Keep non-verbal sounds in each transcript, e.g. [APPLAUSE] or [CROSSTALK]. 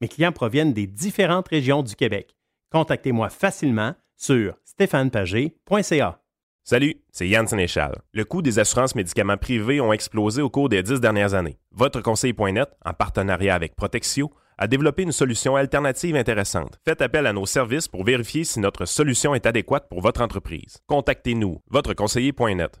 Mes clients proviennent des différentes régions du Québec. Contactez-moi facilement sur stéphanepagé.ca. Salut, c'est Yann Sénéchal. Le coût des assurances médicaments privés ont explosé au cours des dix dernières années. Votre conseiller.net, en partenariat avec Protexio, a développé une solution alternative intéressante. Faites appel à nos services pour vérifier si notre solution est adéquate pour votre entreprise. Contactez-nous, votreconseiller.net.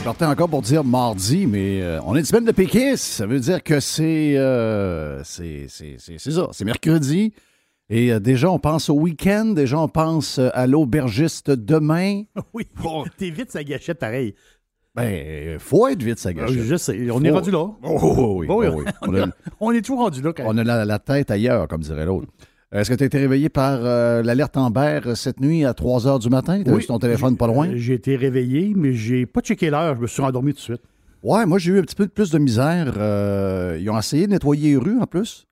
Je partais encore pour dire mardi, mais euh, on est une semaine de péquistes. Ça veut dire que c'est euh, c'est c'est- ça. C'est mercredi. Et euh, déjà, on pense au week-end. Déjà, on pense à l'aubergiste demain. [LAUGHS] Oui, t'es vite sa gâchette pareil. Ben, faut être vite, ça gâche. Je sais, on est rendu là. Oh, oh, oui, oui. oui. [LAUGHS] On a, On est tout rendu là quand même. on a la, la tête ailleurs, comme dirait l'autre. Est-ce que tu as été réveillé par euh, l'alerte Amber euh, cette nuit à 3 h du matin? Tu Oui. ton téléphone pas loin? J'ai été réveillé, mais j'ai pas checké l'heure. Je me suis endormi tout de suite. Ouais, moi, j'ai eu un petit peu plus de misère. Euh, ils ont essayé de nettoyer les rues en plus.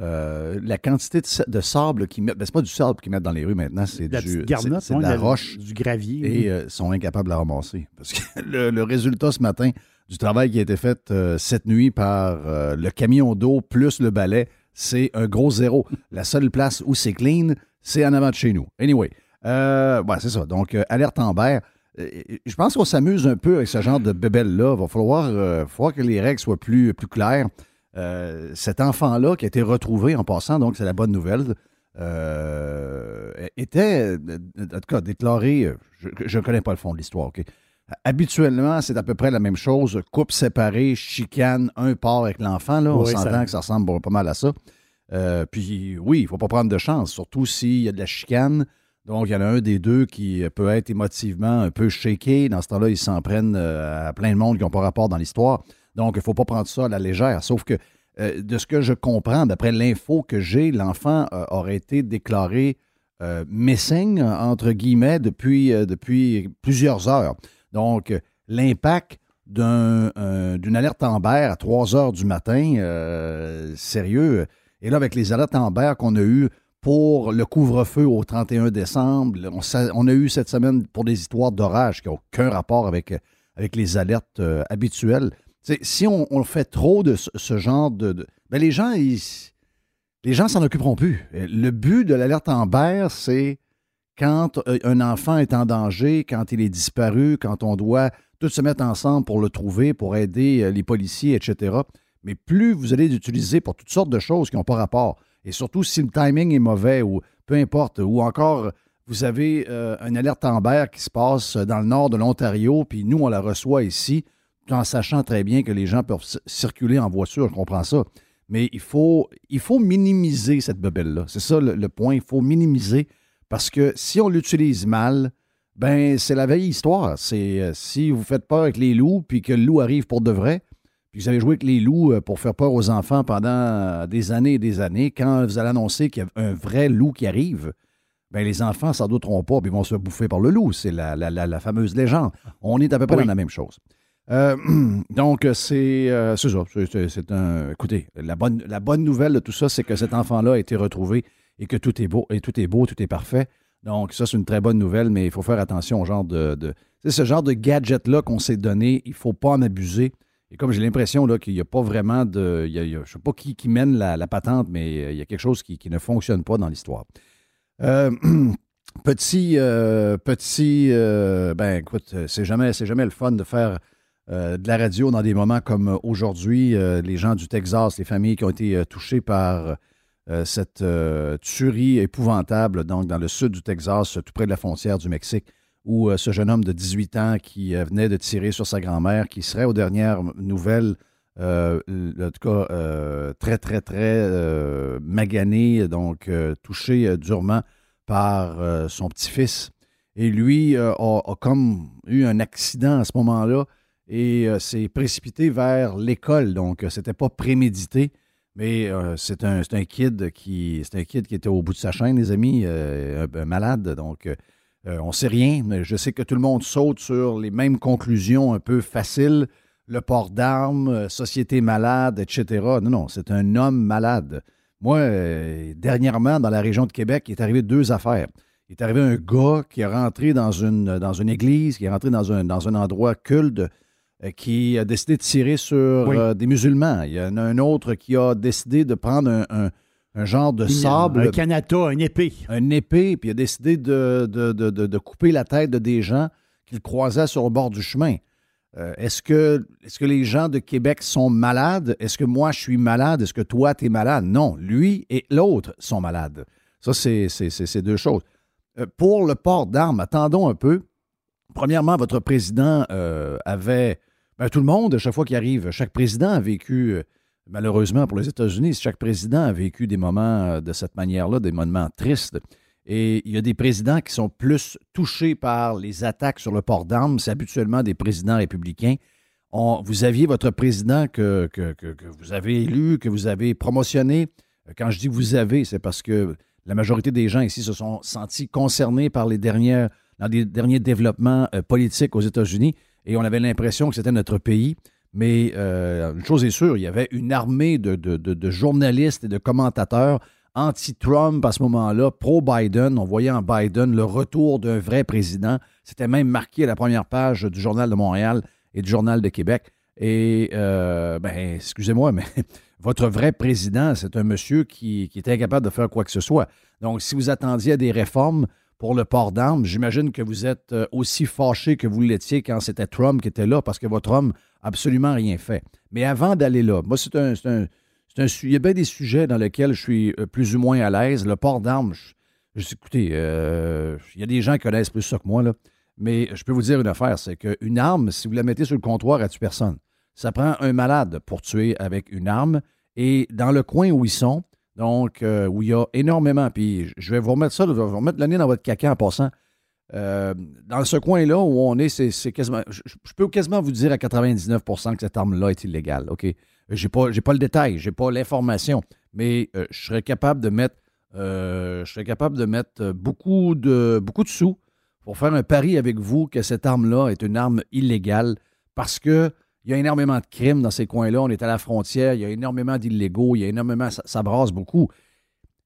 Euh, la quantité de, sa- de sable qu'ils mettent, ben, c'est pas du sable qu'ils mettent dans les rues maintenant, c'est du, garnotte, ouais, de la roche. Du gravier. Et oui. euh, sont incapables de la ramasser. [LAUGHS] Parce que le, le résultat ce matin du travail qui a été fait euh, cette nuit par le camion d'eau plus le balai, c'est un gros zéro. La seule place où c'est clean, c'est en avant de chez nous. Anyway, euh, c'est ça. Donc, euh, alerte Amber. Euh, Je pense qu'on s'amuse un peu avec ce genre de bébelle-là. Il va falloir, que les règles soient plus, plus claires. Cet enfant-là qui a été retrouvé en passant, donc c'est la bonne nouvelle, était, en tout cas, déclaré, je ne connais pas le fond de l'histoire, OK? Habituellement, c'est à peu près la même chose. Couple séparé, chicane, un part avec l'enfant. Là, on Oui, s'entend ça- que ça ressemble pas mal à ça. Euh, puis oui, il ne faut pas prendre de chance, surtout s'il y a de la chicane. Donc, il y en a un des deux qui peut être émotivement un peu shaké. Dans ce temps-là, ils s'en prennent euh, à plein de monde qui n'ont pas rapport dans l'histoire. Donc, il ne faut pas prendre ça à la légère. Sauf que, euh, de ce que je comprends, d'après l'info que j'ai, l'enfant euh, aurait été déclaré euh, missing, entre guillemets, depuis, depuis plusieurs heures. Donc, euh, l'impact euh, d'une alerte Amber à 3 heures du matin, euh, sérieux. Et là, avec les alertes Amber qu'on a eues pour le couvre-feu au 31 décembre, on, a eu cette semaine pour des histoires d'orage qui n'ont aucun rapport avec, les alertes habituelles. Si on, fait trop de ce, genre de... ben les gens, ils, les gens s'en occuperont plus. Le but de l'alerte Amber, c'est quand euh, un enfant est en danger, quand il est disparu, quand on doit tous se mettre ensemble pour le trouver, pour aider euh, les policiers, etc. Mais plus vous allez l'utiliser pour toutes sortes de choses qui n'ont pas rapport, et surtout si le timing est mauvais ou peu importe, ou encore vous avez euh, une alerte Amber qui se passe dans le nord de l'Ontario, puis nous, on la reçoit ici, tout en sachant très bien que les gens peuvent circuler en voiture, je comprends ça. Mais il faut, il faut minimiser cette bebelle-là. C'est ça le point. Il faut minimiser parce que si on l'utilise mal, ben c'est la vieille histoire. C'est euh, si vous faites peur avec les loups puis que le loup arrive pour de vrai, puis vous avez joué avec les loups euh, pour faire peur aux enfants pendant euh, des années et des années, quand vous allez annoncer qu'il y a un vrai loup qui arrive, ben les enfants s'en douteront pas, puis ils vont se bouffer par le loup. C'est la, la- la- la fameuse légende. On est à peu près Oui. dans la même chose. Euh, [CLEARS THROAT] donc, c'est euh, c'est ça. C'est un. Écoutez, la bonne, la bonne nouvelle de tout ça, c'est que cet enfant-là a été retrouvé et que tout est beau, et tout est beau, tout est parfait. Donc, ça, c'est une très bonne nouvelle, mais il faut faire attention au genre de. c'est ce genre de gadget-là qu'on s'est donné, il ne faut pas en abuser. Et comme j'ai l'impression qu'il n'y a pas vraiment de. je ne sais pas qui, mène la, patente, mais euh, il y a quelque chose qui, ne fonctionne pas dans l'histoire. Euh, [CLEARS THROAT] petit, euh, petit, ben écoute, c'est jamais, jamais le fun de faire de la radio dans des moments comme aujourd'hui. Les gens du Texas, les familles qui ont été touchées par euh, cette euh, tuerie épouvantable, donc dans le sud du Texas, tout près de la frontière du Mexique, où euh, ce jeune homme de 18 ans qui venait de tirer sur sa grand-mère, qui serait aux dernières nouvelles, en tout cas, très, très, très magané, donc touché durement par son petit-fils. Et lui a, comme eu un accident à ce moment-là et s'est précipité vers l'école. Donc, euh, c'était pas prémédité, mais euh, c'est un, kid qui c'est un kid qui était au bout de sa chaîne, les amis, euh, un- malade. Donc, euh, on sait rien, mais je sais que tout le monde saute sur les mêmes conclusions un peu faciles. Le port d'armes, euh, société malade, etc. Non, non, c'est un homme malade. Moi, dernièrement, dans la région de Québec, il est arrivé deux affaires. Il est arrivé un gars qui est rentré dans une, dans une église, qui est rentré dans un, dans un endroit culte, qui a décidé de tirer sur Oui. euh, des musulmans. Il y en a un autre qui a décidé de prendre un, un- un genre de sable, Un canata, un épée. un épée, puis il a décidé de, de- de- de- couper la tête de des gens qu'il croisait sur le bord du chemin. Euh, est-ce, que, est-ce que les gens de Québec sont malades? Est-ce que moi, je suis malade? Est-ce que toi, tu es malade? Non, lui et l'autre sont malades. Ça, c'est, c'est- c'est- c'est deux choses. Euh, pour le port d'armes, attendons un peu. Premièrement, votre président euh, avait... ben, tout le monde, à chaque fois qu'il arrive, chaque président a vécu, euh, malheureusement pour les États-Unis, chaque président a vécu des moments euh, de cette manière-là, des moments tristes. Et il y a des présidents qui sont plus touchés par les attaques sur le port d'armes. C'est habituellement des présidents républicains. Vous aviez votre président que, vous avez élu, que vous avez promotionné. Quand je dis vous avez, c'est parce que la majorité des gens ici se sont sentis concernés par les dernières, les derniers développements euh, politiques aux États-Unis et on avait l'impression que c'était notre pays. Mais euh, une chose est sûre, il y avait une armée de, de- de- journalistes et de commentateurs anti-Trump à ce moment-là, pro-Biden. On voyait en Biden le retour d'un vrai président. C'était même marqué à la première page du Journal de Montréal et du Journal de Québec. Et, euh, ben, excusez-moi, mais [LAUGHS] votre vrai président, c'est un monsieur qui, qui est incapable de faire quoi que ce soit. Donc, si vous attendiez à des réformes pour le port d'armes, j'imagine que vous êtes euh, aussi fâché que vous l'étiez quand c'était Trump qui était là, parce que votre homme n'a absolument rien fait. Mais avant d'aller là, moi, c'est un, un- il y a bien des sujets dans lesquels je suis euh, plus ou moins à l'aise. Le port d'armes, je, je- écoutez, euh, il y a des gens qui connaissent plus ça que moi, là. Mais je peux vous dire une affaire, c'est qu'une arme, si vous la mettez sur le comptoir, elle tue personne. Ça prend un malade pour tuer avec une arme. Et dans le coin où ils sont, donc euh, où il y a énormément, puis je vais vous remettre ça, je vais vous remettre le nez dans votre caca en passant. Euh, dans ce coin-là où on est, c'est quasiment. Je, peux quasiment vous dire à 99% que cette arme-là est illégale. OK? J'ai pas, pas le détail, j'ai pas l'information, mais euh, je serais capable de mettre. euh, je serais capable de mettre beaucoup de, beaucoup de sous pour faire un pari avec vous que cette arme-là est une arme illégale parce que il y a énormément de crimes dans ces coins-là. On est à la frontière, il y a énormément d'illégaux, il y a énormément. Ça, brasse beaucoup.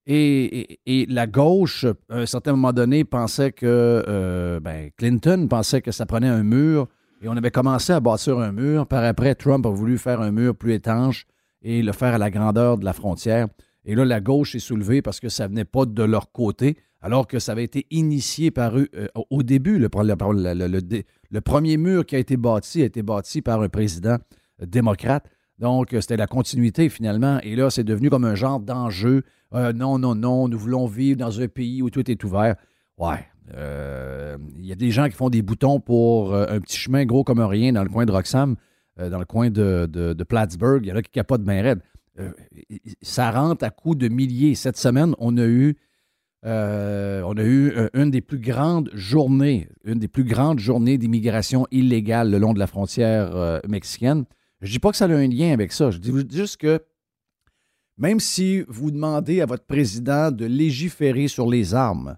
Et la gauche, à un certain moment donné, pensait que euh, ben, Clinton pensait que ça prenait un mur et on avait commencé à bâtir un mur. Par après, Trump a voulu faire un mur plus étanche et le faire à la grandeur de la frontière. Et là, la gauche est soulevée parce que ça venait pas de leur côté, alors que ça avait été initié par eux euh, au- début. Le, premier mur qui a été bâti a été bâti par un président démocrate. Donc, euh, c'était la continuité finalement. Et là, c'est devenu comme un genre d'enjeu. Euh, non, non, non, nous voulons vivre dans un pays où tout est ouvert. Ouais. Il y a des gens qui font des boutons pour un petit chemin gros comme un rien dans le coin de Roxham, dans le coin de, de, de Plattsburgh. Il y en a qui capotent bien raide. Ça rentre à coups de milliers. Cette semaine, on a eu, euh, euh, une des plus grandes journées, une des plus grandes journées d'immigration illégale le long de la frontière euh, mexicaine. Je dis pas que ça a un lien avec ça. Je dis juste que même si vous demandez à votre président de légiférer sur les armes,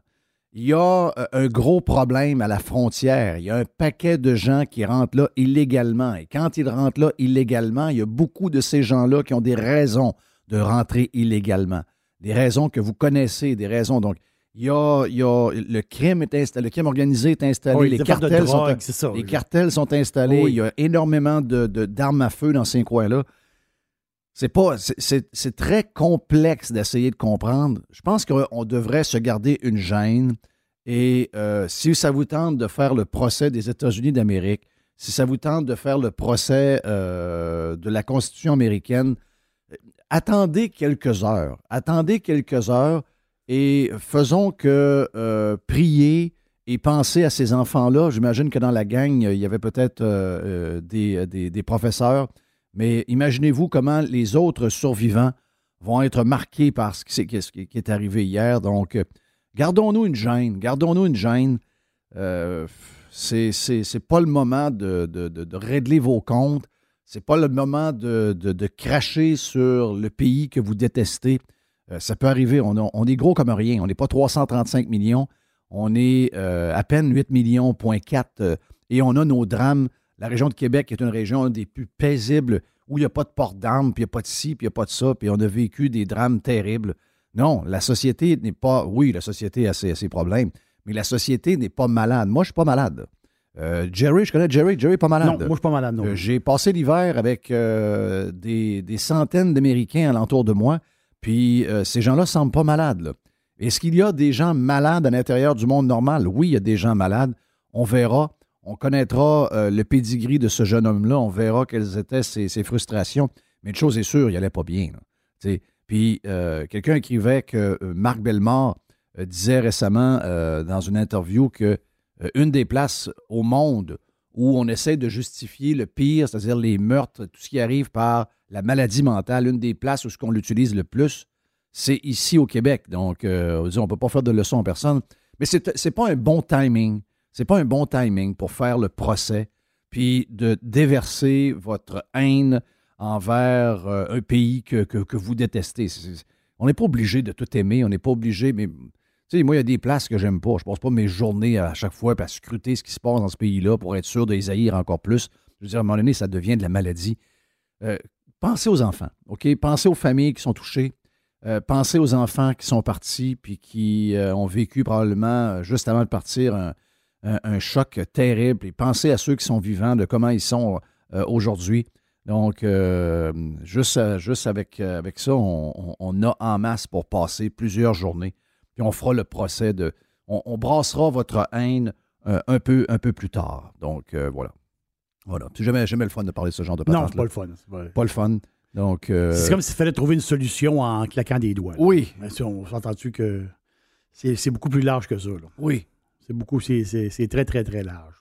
il y a euh, un gros problème à la frontière. Il y a un paquet de gens qui rentrent là illégalement. Et quand ils rentrent là illégalement, il y a beaucoup de ces gens-là qui ont des raisons de rentrer illégalement. Des raisons que vous connaissez, des raisons. Donc, il y a, le crime est installé, le crime organisé est installé, les, cartels, sont, les cartels sont installés, il y a énormément de, d'armes à feu dans ces coins-là. C'est pas, c'est, très complexe d'essayer de comprendre. Je pense qu'on devrait se garder une gêne. Et euh, si ça vous tente de faire le procès des États-Unis d'Amérique, si ça vous tente de faire le procès euh, de la Constitution américaine, attendez quelques heures. Attendez quelques heures et faisons que euh, prier et penser à ces enfants-là. J'imagine que dans la gang, il y avait peut-être euh, des, professeurs, mais imaginez-vous comment les autres survivants vont être marqués par ce qui, est arrivé hier. Donc, gardons-nous une gêne, gardons-nous une gêne. c'est, c'est, pas le moment de, de, régler vos comptes. C'est pas le moment de, cracher sur le pays que vous détestez. Euh, ça peut arriver. On, est gros comme rien. On n'est pas 335 millions. On est euh, à peine 8 millions, point 4. Euh, et on a nos drames. La région de Québec est une région des plus paisibles où il n'y a pas de porte d'armes, puis il n'y a pas de ci, puis il n'y a pas de ça, puis on a vécu des drames terribles. Non, la société n'est pas. Oui, la société a ses, problèmes, mais la société n'est pas malade. Moi, je ne suis pas malade. Jerry, je connais Jerry. Jerry n'est pas malade. Non, moi, je suis pas malade, non. J'ai passé l'hiver avec des, des, centaines d'Américains alentour de moi. Puis euh, ces gens-là ne semblent pas malades. Est-ce qu'il y a des gens malades à l'intérieur du monde normal? Oui, il y a des gens malades. On verra. On connaîtra euh, le pedigree de ce jeune homme-là. On verra quelles étaient ses, frustrations. Mais une chose est sûre, il n'allait pas bien. Puis euh, quelqu'un écrivait que Marc Bellemare disait récemment dans une interview que une des places au monde où on essaie de justifier le pire, c'est-à-dire les meurtres, tout ce qui arrive par la maladie mentale, une des places où ce qu'on l'utilise le plus, c'est ici au Québec. Donc, euh, on ne peut pas faire de leçons en personne. Mais ce n'est pas un bon timing. C'est pas un bon timing pour faire le procès, puis de déverser votre haine envers euh, un pays que, vous détestez. on n'est pas obligé de tout aimer, on n'est pas obligé, mais tu sais, moi, il y a des places que j'aime pas. Je passe pas mes journées à chaque fois à scruter ce qui se passe dans ce pays-là pour être sûr de les haïr encore plus. Je veux dire, à un moment donné, ça devient de la maladie. Euh, pensez aux enfants, OK? Pensez aux familles qui sont touchées. Euh, pensez aux enfants qui sont partis puis qui ont vécu probablement, juste avant de partir, un, choc terrible. Et pensez à ceux qui sont vivants, de comment ils sont aujourd'hui. Donc, juste, juste avec, avec ça, on, a en masse pour passer plusieurs journées. Puis on fera le procès de. On, brassera votre haine un, peu, un peu plus tard. Donc, voilà. Voilà. C'est jamais, jamais le fun de parler de ce genre de patente. Non, c'est pas le fun. Pas le fun. Donc, euh, C'est comme s'il fallait trouver une solution en claquant des doigts. Oui. Mais si on s'entend-tu que c'est beaucoup plus large que ça. Oui. C'est beaucoup, c'est très, très, très large.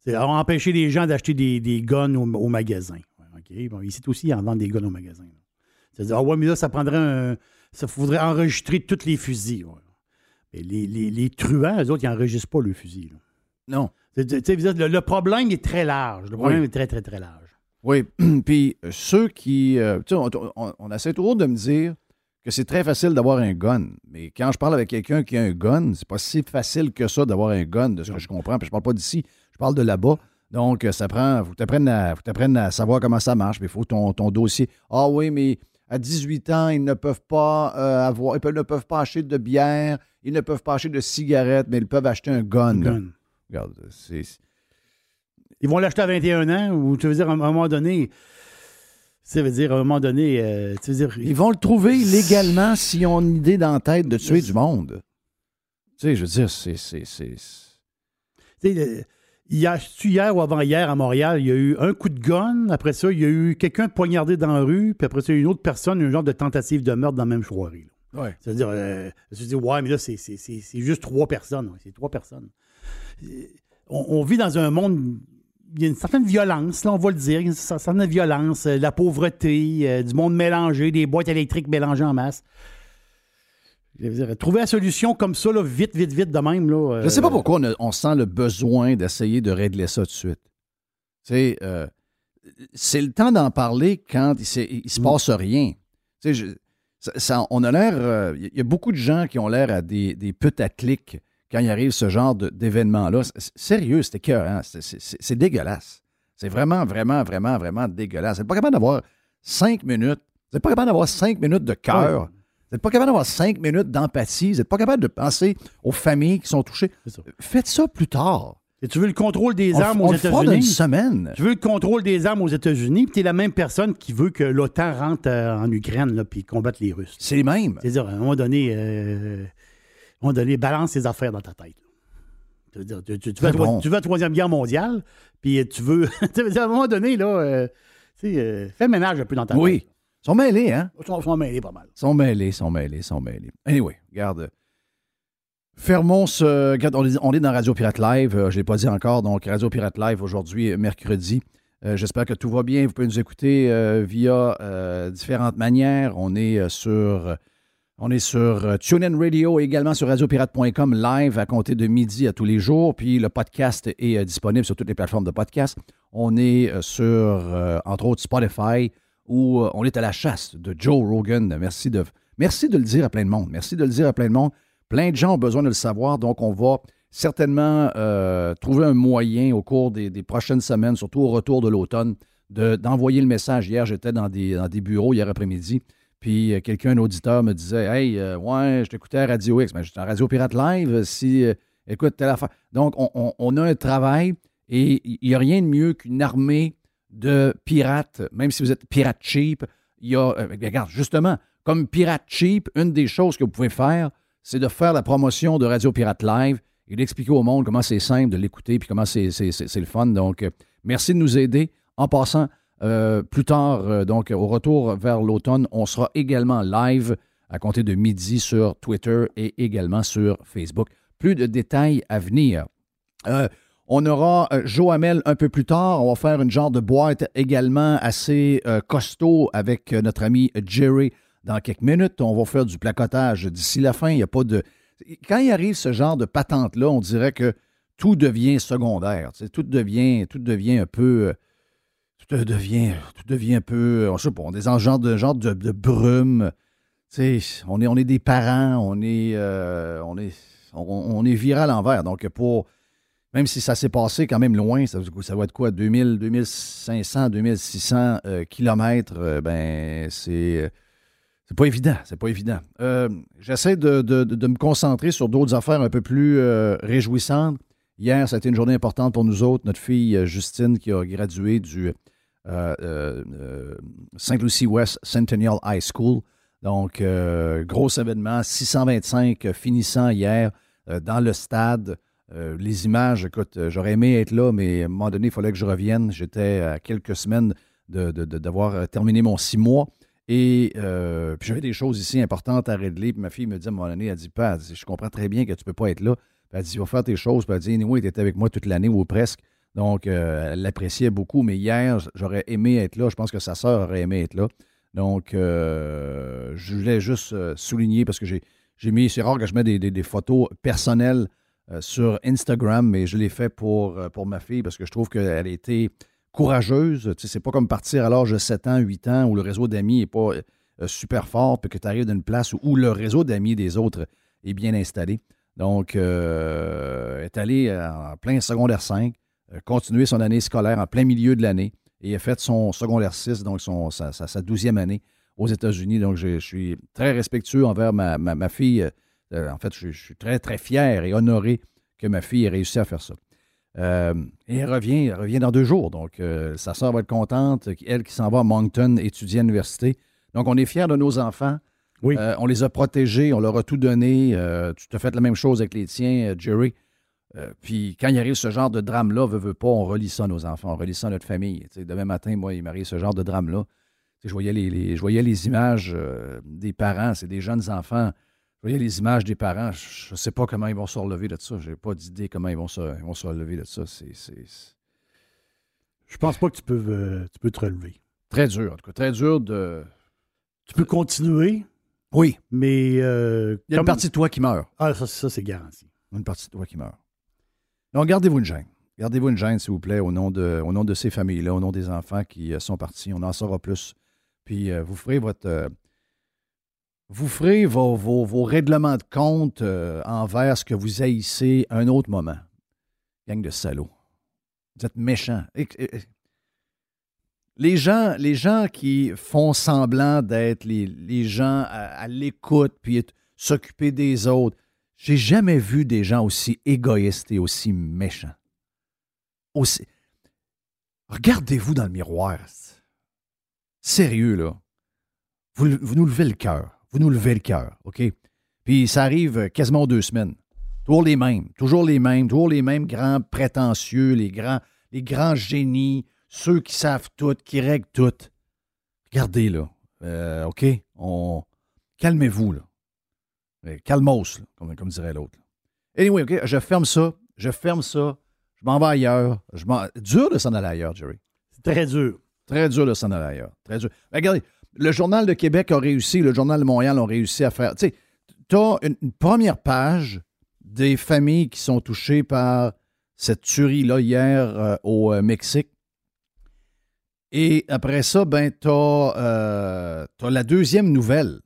C'est empêcher les gens d'acheter des, des, guns au, magasin. OK? Bon, ici aussi, ils en vendent des guns au magasin. C'est-à-dire, ah ouais, mais là, ça prendrait un. Ça faudrait enregistrer tous les fusils. Mais les, les, les, truands, eux autres, ils n'enregistrent pas le fusil. Non. Le, problème est très large. Le problème est très, très, très large. Oui. [CLEARS THROAT] Puis ceux qui. Euh, on, on, essaie toujours de me dire que c'est très facile d'avoir un gun. Mais quand je parle avec quelqu'un qui a un gun, c'est pas si facile que ça d'avoir un gun, de ce que je comprends. Puis je parle pas d'ici, je parle de là-bas. Donc, euh, ça prend. Vous t'apprenez à, à, savoir comment ça marche. Il faut ton, ton dossier. Ah oui, mais à 18 ans, ils ne peuvent pas avoir. Ils ne peuvent pas acheter de bière, ils ne peuvent pas acheter de cigarettes, mais ils peuvent acheter un gun. gun. Regarde, c'est. Ils vont l'acheter à 21 ans, ou tu veux dire, à un moment donné. Ça veut dire, à un moment donné, euh, tu veux dire... Ils vont le trouver légalement s'ils ont une idée dans la tête de tuer du monde. Tu sais, je veux dire, c'est... Hier, hier ou avant-hier à Montréal, il y a eu un coup de gun. Après ça, il y a eu quelqu'un poignardé dans la rue. Puis après ça, il y a eu une autre personne, un genre de tentative de meurtre dans la même soirée. Ouais. C'est-à-dire, euh, je me dis, ouais, mais là, c'est juste trois personnes. C'est trois personnes on, vit dans un monde il y a une certaine violence, là, on va le dire, une certaine violence, euh, la pauvreté, euh, du monde mélangé, des boîtes électriques mélangées en masse. trouver la solution comme ça, vite, vite, vite de même. Là, Je ne sais pas euh, pourquoi on, sent le besoin d'essayer de régler ça tout de suite. Tu sais, c'est le temps d'en parler quand il, il se Mm. passe rien. Tu sais, je- ça- ça- on a l'air. euh, Il y a beaucoup de gens qui ont l'air à des, des putaclics quand il arrive ce genre d'événement-là. Sérieux, c'était cœur. C'est dégueulasse. C'est vraiment, vraiment, vraiment, vraiment dégueulasse. Vous n'êtes pas capable d'avoir cinq minutes. Vous n'êtes pas capable d'avoir cinq minutes de cœur. Vous n'êtes pas capable d'avoir cinq minutes d'empathie. Vous n'êtes pas capable de penser aux familles qui sont touchées. Ça. Faites ça plus tard. Et tu veux le contrôle des armes on aux dans une États-Unis? semaine. Tu veux le contrôle des armes aux États-Unis, puis tu es la même personne qui veut que l'OTAN rentre euh, en Ukraine, puis combatte les Russes. C'est les mêmes. C'est-à-dire, à un moment donné, euh, à un moment donné, balance tes affaires dans ta tête. Tu veux dire, tu, tu- tu veux, la, bon. tu veux la Troisième Guerre mondiale, puis tu veux. [LAUGHS] tu veux dire, à un moment donné, là, euh, euh, fais le ménage un peu dans ta Oui. tête. Ils sont mêlés, hein? Ils sont, mêlés pas mal. Ils sont mêlés, ils sont mêlés, ils sont mêlés. Anyway, regarde. Fermons ce. on est, on dans Radio Pirate Live. euh, je ne l'ai pas dit encore. Donc, Radio Pirate Live aujourd'hui, euh, mercredi. Euh, J'espère que tout va bien. Vous pouvez nous écouter euh, via euh, différentes manières. On est euh, sur. On est sur euh, TuneIn Radio et également sur radiopirate.com live à compter de midi à tous les jours. Puis le podcast est euh, disponible sur toutes les plateformes de podcast. On est euh, sur, entre autres, Spotify, où on est à la chasse de Joe Rogan. Merci de, le dire à plein de monde. Merci de le dire à plein de monde. Plein de gens ont besoin de le savoir, donc on va certainement trouver un moyen au cours des, prochaines semaines, surtout au retour de l'automne, de- d'envoyer le message. Hier, j'étais dans des bureaux hier après-midi, puis euh, quelqu'un, un auditeur, me disait Hey, euh, ouais, je t'écoutais à Radio X, mais j'étais à Radio Pirate Live, euh, si, écoute, telle affaire. Donc, on, a un travail et il n'y a rien de mieux qu'une armée de pirates, même si vous êtes pirate cheap. Il y a, euh, regarde, justement, comme pirate cheap, une des choses que vous pouvez faire, c'est de faire la promotion de Radio Pirate Live et d'expliquer au monde comment c'est simple de l'écouter puis comment c'est, le fun. Donc, merci de nous aider. En passant, euh, plus tard, euh, donc au retour vers l'automne, on sera également live à compter de midi sur Twitter et également sur Facebook. Plus de détails à venir. Euh, on aura Joe Hamel un peu plus tard. On va faire une genre de boîte également assez costaud avec notre ami Jerry dans quelques minutes. On va faire du placotage d'ici la fin. Il a pas de. Quand il arrive ce genre de patente-là, on dirait que tout devient secondaire. Tout devient, tout devient un peu. Euh, Tout devient, tout devient un peu. On sait pas, on est un genre de, de, brume. Tu sais, on est, on est des parents, on est, euh, on est, on, est. Donc, pour, même si ça s'est passé quand même loin, ça, ça va être quoi, 2000, 2500, 2600 euh, kilomètres, euh, ben, c'est, euh, c'est pas évident, c'est pas évident. Euh, j'essaie de, de- me concentrer sur d'autres affaires un peu plus euh, réjouissantes. Hier, ça a été une journée importante pour nous autres. Notre fille euh, Justine, qui a gradué du euh, euh, euh, St. Lucie West Centennial High School. Donc, euh, gros événement, 625 finissants hier euh, dans le stade. Euh, les images, écoute, euh, j'aurais aimé être là, mais à un moment donné, il fallait que je revienne. J'étais à quelques semaines de- de- de- d'avoir euh, terminé mon six mois. Et euh, puis j'avais des choses ici importantes à régler. Puis ma fille me dit à un moment donné, elle dit, Pas, je comprends très bien que tu ne peux pas être là. Puis elle dit, va faire tes choses. Puis elle dit, anyway, tu étais avec moi toute l'année ou presque. Donc, euh, elle l'appréciait beaucoup. Mais hier, j'aurais aimé être là. Je pense que sa sœur aurait aimé être là. Donc, euh, je voulais juste euh, souligner parce que j'ai mis, c'est rare que je mette des, des- photos personnelles sur Instagram, mais je l'ai fait pour, pour ma fille parce que je trouve qu'elle a été courageuse. Tu sais, c'est pas comme partir à l'âge de 7 ans, 8 ans où le réseau d'amis n'est pas super fort, puis que tu arrives d'une place où, où le réseau d'amis des autres est bien installé. Donc, elle est allée en plein secondaire 5, euh, continuer son année scolaire en plein milieu de l'année et a fait son secondaire 6, donc son, sa, sa, sa 12e année aux États-Unis. Donc, je, je suis très respectueux envers ma, ma- ma fille. Euh, en fait, je, je suis très, très fier et honoré que ma fille ait réussi à faire ça. Euh, et elle revient, elle revient dans deux jours. Donc, euh, sa soeur va être contente. Elle qui s'en va à Moncton étudier à l'université. Donc, on est fiers de nos enfants. Oui. On les a protégés, on leur a tout donné. Tu te fait la même chose avec les tiens, Jerry. Euh, puis quand il arrive ce genre de drame-là, veut, veut pas, on relie ça à nos enfants, on relie ça à notre famille. Demain matin, moi, il m'arrive ce genre de drame-là. Je voyais les, les- je voyais les images euh, des parents, c'est des jeunes enfants. Je voyais les images des parents. Je ne sais pas comment ils vont se relever de ça. Je n'ai pas d'idée comment ils vont se, ils vont se relever de ça. C'est c'est- c'est Je pense pas que tu peux, euh, tu peux te relever. très dur, en tout cas. Très dur de. Tu peux continuer, Oui, mais. il y a une partie de toi qui meurt. Ah, ça, ça c'est garanti. Une partie de toi qui meurt. Donc, gardez-vous une gêne. gardez-vous une gêne, s'il vous plaît, au nom de, au nom de ces familles-là, au nom des enfants qui euh, sont partis. On en saura plus. Puis euh, vous ferez votre. euh, vous ferez vos, vos- vos règlements de compte envers ce que vous haïssez un autre moment. Gang de salauds. Vous êtes méchants. Les gens, les gens qui font semblant d'être les, gens à, à l'écoute puis s'occuper des autres, j'ai jamais vu des gens aussi égoïstes et aussi méchants. Aussi. Regardez-vous dans le miroir. Sérieux, là. Vous, nous levez le cœur. Vous nous levez le cœur, OK? Puis ça arrive quasiment deux semaines. Toujours les mêmes, toujours les mêmes, toujours les mêmes grands prétentieux, les grands, les grands génies, ceux qui savent tout, qui règlent tout. Regardez, là. Euh, OK? Calmez-vous, là. Euh, Calmos, là, comme, comme dirait l'autre. Anyway, OK, je ferme ça. Je ferme ça. Je m'en vais ailleurs. Je m'en- Dur de s'en aller ailleurs, Jerry. C'est très dur. Très dur de s'en aller ailleurs. Très dur. Mais regardez, le Journal de Québec a réussi, le Journal de Montréal ont réussi à faire. Tu sais, tu as une, une première page des familles qui sont touchées par cette tuerie-là hier euh, au euh, Mexique. Et après ça, ben, tu as, la deuxième nouvelle.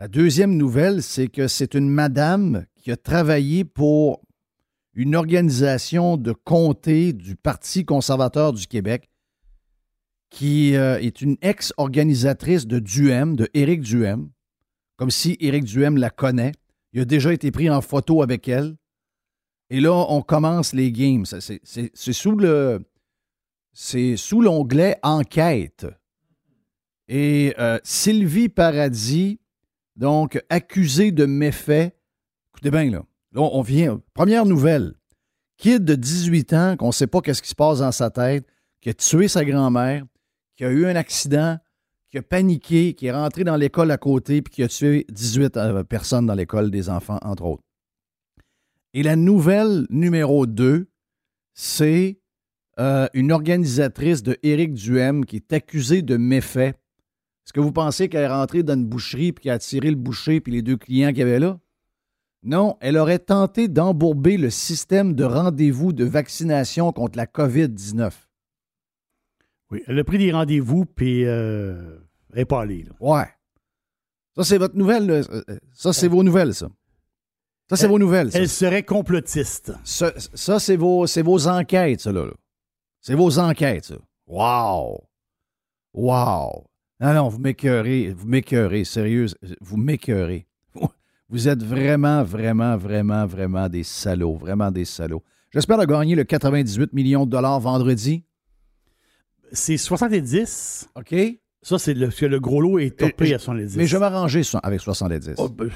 La deuxième nouvelle, c'est que c'est une madame qui a travaillé pour une organisation de comté du Parti conservateur du Québec qui euh, est une ex-organisatrice de Duhem, de Éric Duhem, comme si Éric Duhem la connaît. Il a déjà été pris en photo avec elle. Et là, on commence les games. C'est sous le. C'est sous l'onglet Enquête. Et euh, Sylvie Paradis, donc accusée de méfaits. Écoutez bien, là. Là, on vient. Première nouvelle. Kid de 18 ans, qu'on ne sait pas qu'est-ce qui se passe dans sa tête, qui a tué sa grand-mère, qui a eu un accident, qui a paniqué, qui est rentré dans l'école à côté, puis qui a tué 18 euh, personnes dans l'école des enfants, entre autres. Et la nouvelle numéro 2, c'est euh, une organisatrice de Éric Duhem qui est accusée de méfaits. Est-ce que vous pensez qu'elle est rentrée dans une boucherie puis qu'elle a tiré le boucher puis les deux clients qu'il y avait là? Non, elle aurait tenté d'embourber le système de rendez-vous de vaccination contre la COVID-19. Oui, elle a pris des rendez-vous, puis euh, elle n'est pas allée. là. Ouais. Ça, c'est votre nouvelle. là. Euh, Ça, c'est vos nouvelles, ça. Ça, c'est vos nouvelles. Ça, Elle serait complotiste. Ça, ça, c'est vos, vos enquêtes, ça, là. là. C'est vos enquêtes, ça. Wow! Wow! Non, non, vous m'écœurez. Vous m'écœurez. Sérieux, vous m'écœurez. [LAUGHS] Vous êtes vraiment, vraiment, vraiment, vraiment des salauds. Vraiment des salauds. J'espère de gagner le 98 millions de dollars vendredi. C'est 70. OK? Ça, c'est le, parce que le gros lot est topé Euh, à 70. Mais je vais m'arranger avec 70. Oh, ben,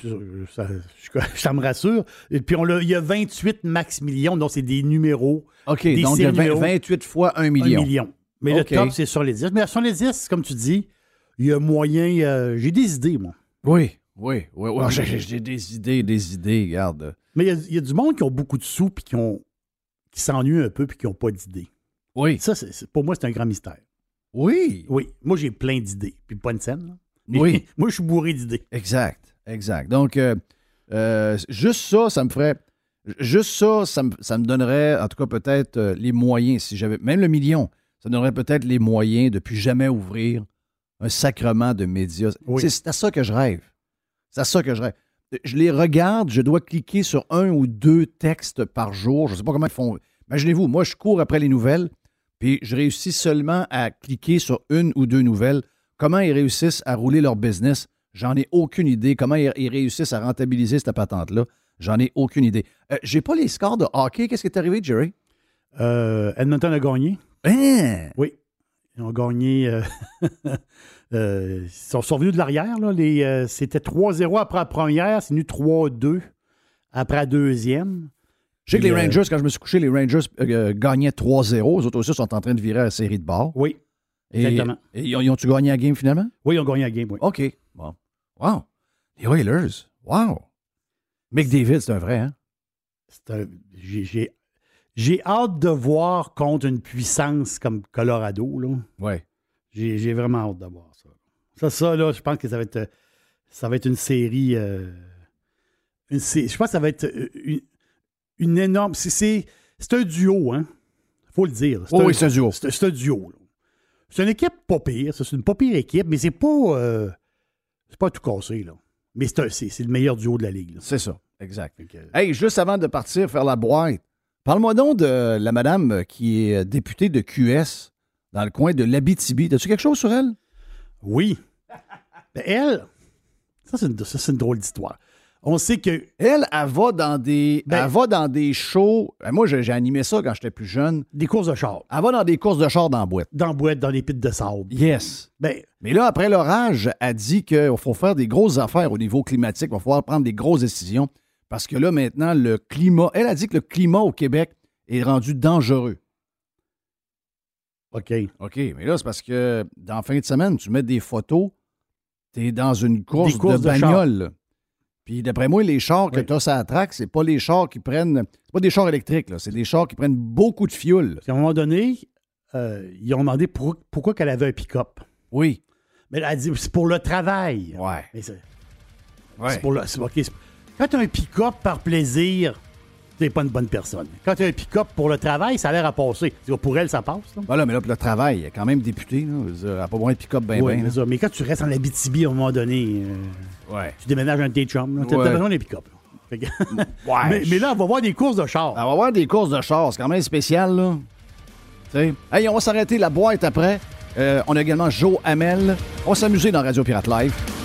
ça, ça- [LAUGHS] ça me rassure. Et puis, on l'a- il y a 28 max millions, donc c'est des numéros. OK, des donc il y a séries 20 numéros. 28 fois 1 Un million. million. Mais le top, c'est sur les 10. Mais sur les 10, comme tu dis, il y a moyen. euh, J'ai des idées, moi. Oui, oui, oui. oui. J'ai j'ai des idées, des idées, regarde. Mais il y y, a du monde qui ont beaucoup de sous puis qui ont qui s'ennuient un peu puis qui n'ont pas d'idées. Oui. Ça, pour moi, c'est un grand mystère. Oui. Oui, moi, j'ai plein d'idées. Puis pas une scène. là. Oui. [LAUGHS] moi, je suis bourré d'idées. Exact, exact. Donc, euh, euh, juste ça, ça me ferait. Juste ça, ça me, ça me donnerait, en tout cas, peut-être euh, les moyens, si j'avais. Même le million, ça me donnerait peut-être les moyens de plus jamais ouvrir un sacrement de médias. Oui. C'est à ça que je rêve. C'est à ça que je rêve. Je les regarde, je dois cliquer sur un ou deux textes par jour. Je ne sais pas comment ils font. Imaginez-vous, moi, je cours après les nouvelles, puis je réussis seulement à cliquer sur une ou deux nouvelles. Comment ils réussissent à rouler leur business? J'en ai aucune idée. Comment ils, ils réussissent à rentabiliser cette patente-là? J'en ai aucune idée. Euh, J'ai pas les scores de hockey. Qu'est-ce qui est arrivé, Jerry? Euh, Edmonton a gagné. Hein? Oui. Ils ont gagné. euh, [LAUGHS] euh, ils sont, sont revenus de l'arrière. euh, C'était 3-0 après la première. C'est venu 3-2 après la deuxième. Je sais que les euh, Rangers, quand je me suis couché, les Rangers gagnaient 3-0. Les autres aussi sont en train de virer à la série de bord. Oui. Et, Exactement. et ils ont- ils ont-tu gagné la game finalement? Oui, ils ont gagné la game. Oui. OK. Bon. Wow. Les Oilers. Wow. Mick David, c'est un vrai, hein? C'est un- j'ai- J'ai hâte de voir contre une puissance comme Colorado. là. Ouais. J'ai j'ai vraiment hâte de voir ça. Ça, ça, là, je pense que ça va être, ça va être une série. euh, une sé- je pense que ça va être euh, une, une énorme. c'est- C'est c'est un duo, hein? faut le dire. Oh oui, c'est un duo. C'est c'est un duo. là. C'est une équipe pas pire. C'est une pas pire équipe, mais c'est pas. euh, c'est pas tout cassé, là. Mais c'est un- c'est c'est le meilleur duo de la Ligue. là. C'est ça, exact. Que- Hey, juste avant de partir faire la boîte, parle-moi donc de la madame qui est députée de QS dans le coin de l'Abitibi. As-tu quelque chose sur elle? Oui. Ben, elle, ça, c'est une, ça, c'est une drôle d'histoire. On sait que. Elle, elle va dans des, Ben- elle va dans des shows. Euh, Moi, j'ai j'ai animé ça quand j'étais plus jeune. Des courses de char. Elle va dans des courses de chars dans la boîte. Dans la boîte, dans les pits de sable. Yes. Ben, Mais là, après l'orage, elle dit qu'il faut faire des grosses affaires au niveau climatique. Il va falloir prendre des grosses décisions. Parce que là, maintenant, le climat. Elle a dit que le climat au Québec est rendu dangereux. OK. OK, mais là, c'est parce que dans la fin de semaine, tu mets des photos, tu es dans une course, de de bagnole. Puis d'après moi, les chars que Oui. tu as sur la track, c'est pas les chars qui prennent. C'est pas des chars électriques, là. C'est des chars qui prennent beaucoup de fioul. Puis à un moment donné, euh, ils ont demandé pour- pourquoi qu'elle avait un pick-up. Oui. Mais elle a dit c'est pour le travail. Ouais. Mais c'est Ouais. c'est pour le. c'est- OK, c'est- quand tu as un pick-up par plaisir, tu pas une bonne personne. Quand tu as un pick-up pour le travail, ça a l'air à passer. Pour elle, ça passe. Là. Voilà, mais là, pour le travail, il est quand même député. Là. Elle n'a pas besoin de pick-up bien, Ouais, bien. mais, ça, mais quand tu restes en Abitibi, à un moment donné, euh, Ouais. tu déménages un de tes chums. Tu as Ouais. besoin d'un pick-up. [LAUGHS] Ouais. mais, mais là, on va voir des courses de chars. On va voir des courses de chars. C'est quand même spécial, là. Tu sais. Hey, on va s'arrêter la boîte après. Euh, on a également Joe Hamel. On va s'amuser dans Radio Pirate Live.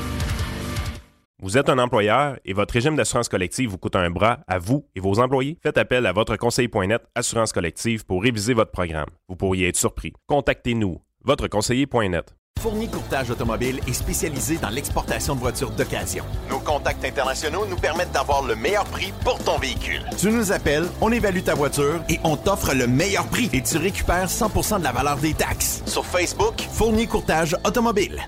Vous êtes un employeur et votre régime d'assurance collective vous coûte un bras à vous et vos employés? Faites appel à votre conseiller.net Assurance collective pour réviser votre programme. Vous pourriez être surpris. Contactez-nous. Votre conseiller.net. Fournier Courtage Automobile est spécialisé dans l'exportation de voitures d'occasion. Nos contacts internationaux nous permettent d'avoir le meilleur prix pour ton véhicule. Tu nous appelles, on évalue ta voiture et on t'offre le meilleur prix et tu récupères 100% de la valeur des taxes. Sur Facebook, Fournier Courtage Automobile.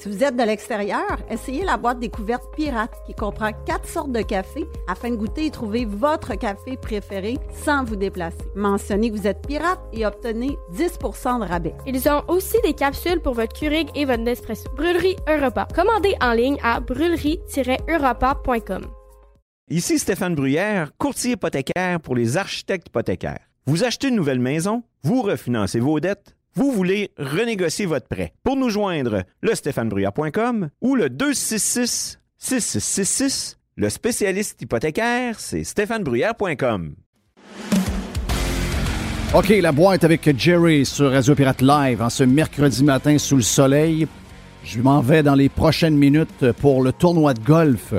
Si vous êtes de l'extérieur, essayez la boîte découverte pirate qui comprend quatre sortes de café afin de goûter et trouver votre café préféré sans vous déplacer. Mentionnez que vous êtes pirate et obtenez 10% de rabais. Ils ont aussi des capsules pour votre Keurig et votre Nespresso. Brûlerie Europa. Commandez en ligne à brûlerie-europa.com. Ici Stéphane Bruyère, courtier hypothécaire pour les architectes hypothécaires. Vous achetez une nouvelle maison, vous refinancez vos dettes, vous voulez renégocier votre prêt. Pour nous joindre, le stéphanebruyère.com ou le 266 6666. Le spécialiste hypothécaire, c'est stéphanebruyère.com. OK, la boîte avec Jerry sur Radio Pirate Live en ce mercredi matin sous le soleil. Je m'en vais dans les prochaines minutes pour le tournoi de golf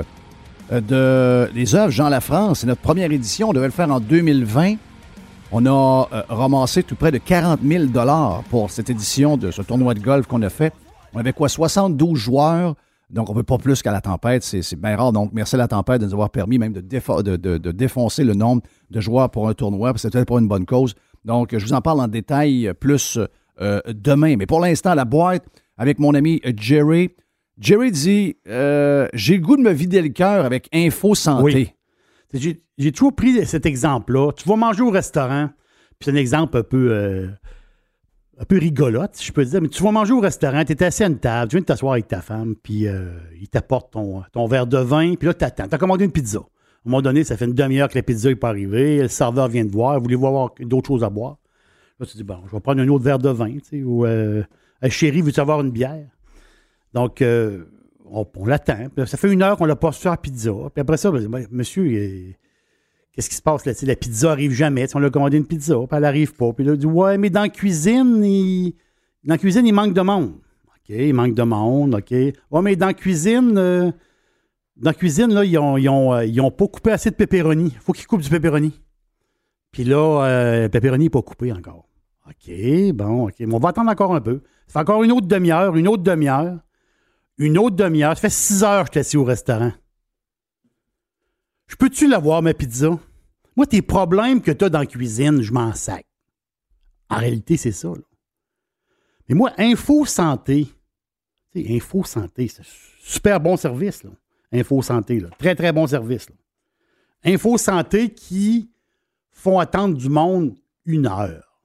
euh, de les œuvres Jean Lafrance. C'est notre première édition. On devait le faire en 2020. On a euh, ramassé tout près de 40 000 pour cette édition de ce tournoi de golf qu'on a fait. On avait quoi? 72 joueurs. Donc, on ne veut pas plus qu'à la tempête. C'est bien rare. Donc, merci à la tempête de nous avoir permis même de, défo- de- de- de défoncer le nombre de joueurs pour un tournoi. parce que C'était pour une bonne cause. Donc, je vous en parle en détail plus euh, demain. Mais pour l'instant, la boîte avec mon ami Jerry. Jerry dit euh, J'ai le goût de me vider le cœur avec Info Santé. J'ai toujours pris cet exemple-là. Tu vas manger au restaurant, puis c'est un exemple un peu, euh, un peu rigolote, si je peux dire, mais tu vas manger au restaurant, tu es assis à une table, tu viens de t'asseoir avec ta femme, puis euh, il t'apporte ton, ton verre de vin, puis là, tu attends. Tu as commandé une pizza. À un moment donné, ça fait une demi-heure que la pizza n'est pas arrivée, le serveur vient te voir, voulez-vous avoir d'autres choses à boire? Là, tu dis, bon, je vais prendre un autre verre de vin, tu sais, ou euh, chérie, veux-tu avoir une bière? Donc, euh, on, l'attend. Ça fait une heure qu'on l'a pas su à la pizza. Puis après ça, dit, Ben, monsieur, qu'est-ce qui se passe là? Tu sais, la pizza arrive jamais. Tu sais, on a commandé une pizza, puis elle arrive pas. Puis là, il dit, ouais, mais dans la cuisine, il... dans la cuisine, il manque de monde. OK, il manque de monde, OK. Ouais, mais dans la cuisine, euh, dans la cuisine, là, ils ont, ils ont, euh, ils ont pas coupé assez de pepperoni. Il faut qu'ils coupent du pepperoni. Puis là, euh, pepperoni n'est pas coupé encore. OK, bon, OK. Mais on va attendre encore un peu. Ça fait encore une autre demi-heure, une autre demi-heure, une autre demi-heure. Ça fait six heures que je suis assis au restaurant. Je peux-tu l'avoir, ma pizza? Moi, tes problèmes que tu as dans la cuisine, je m'en sac. En réalité, c'est ça. Mais moi, Info Santé, Info Santé, c'est super bon service. Là. Santé, très, très bon service. là. Santé qui font attendre du monde une heure.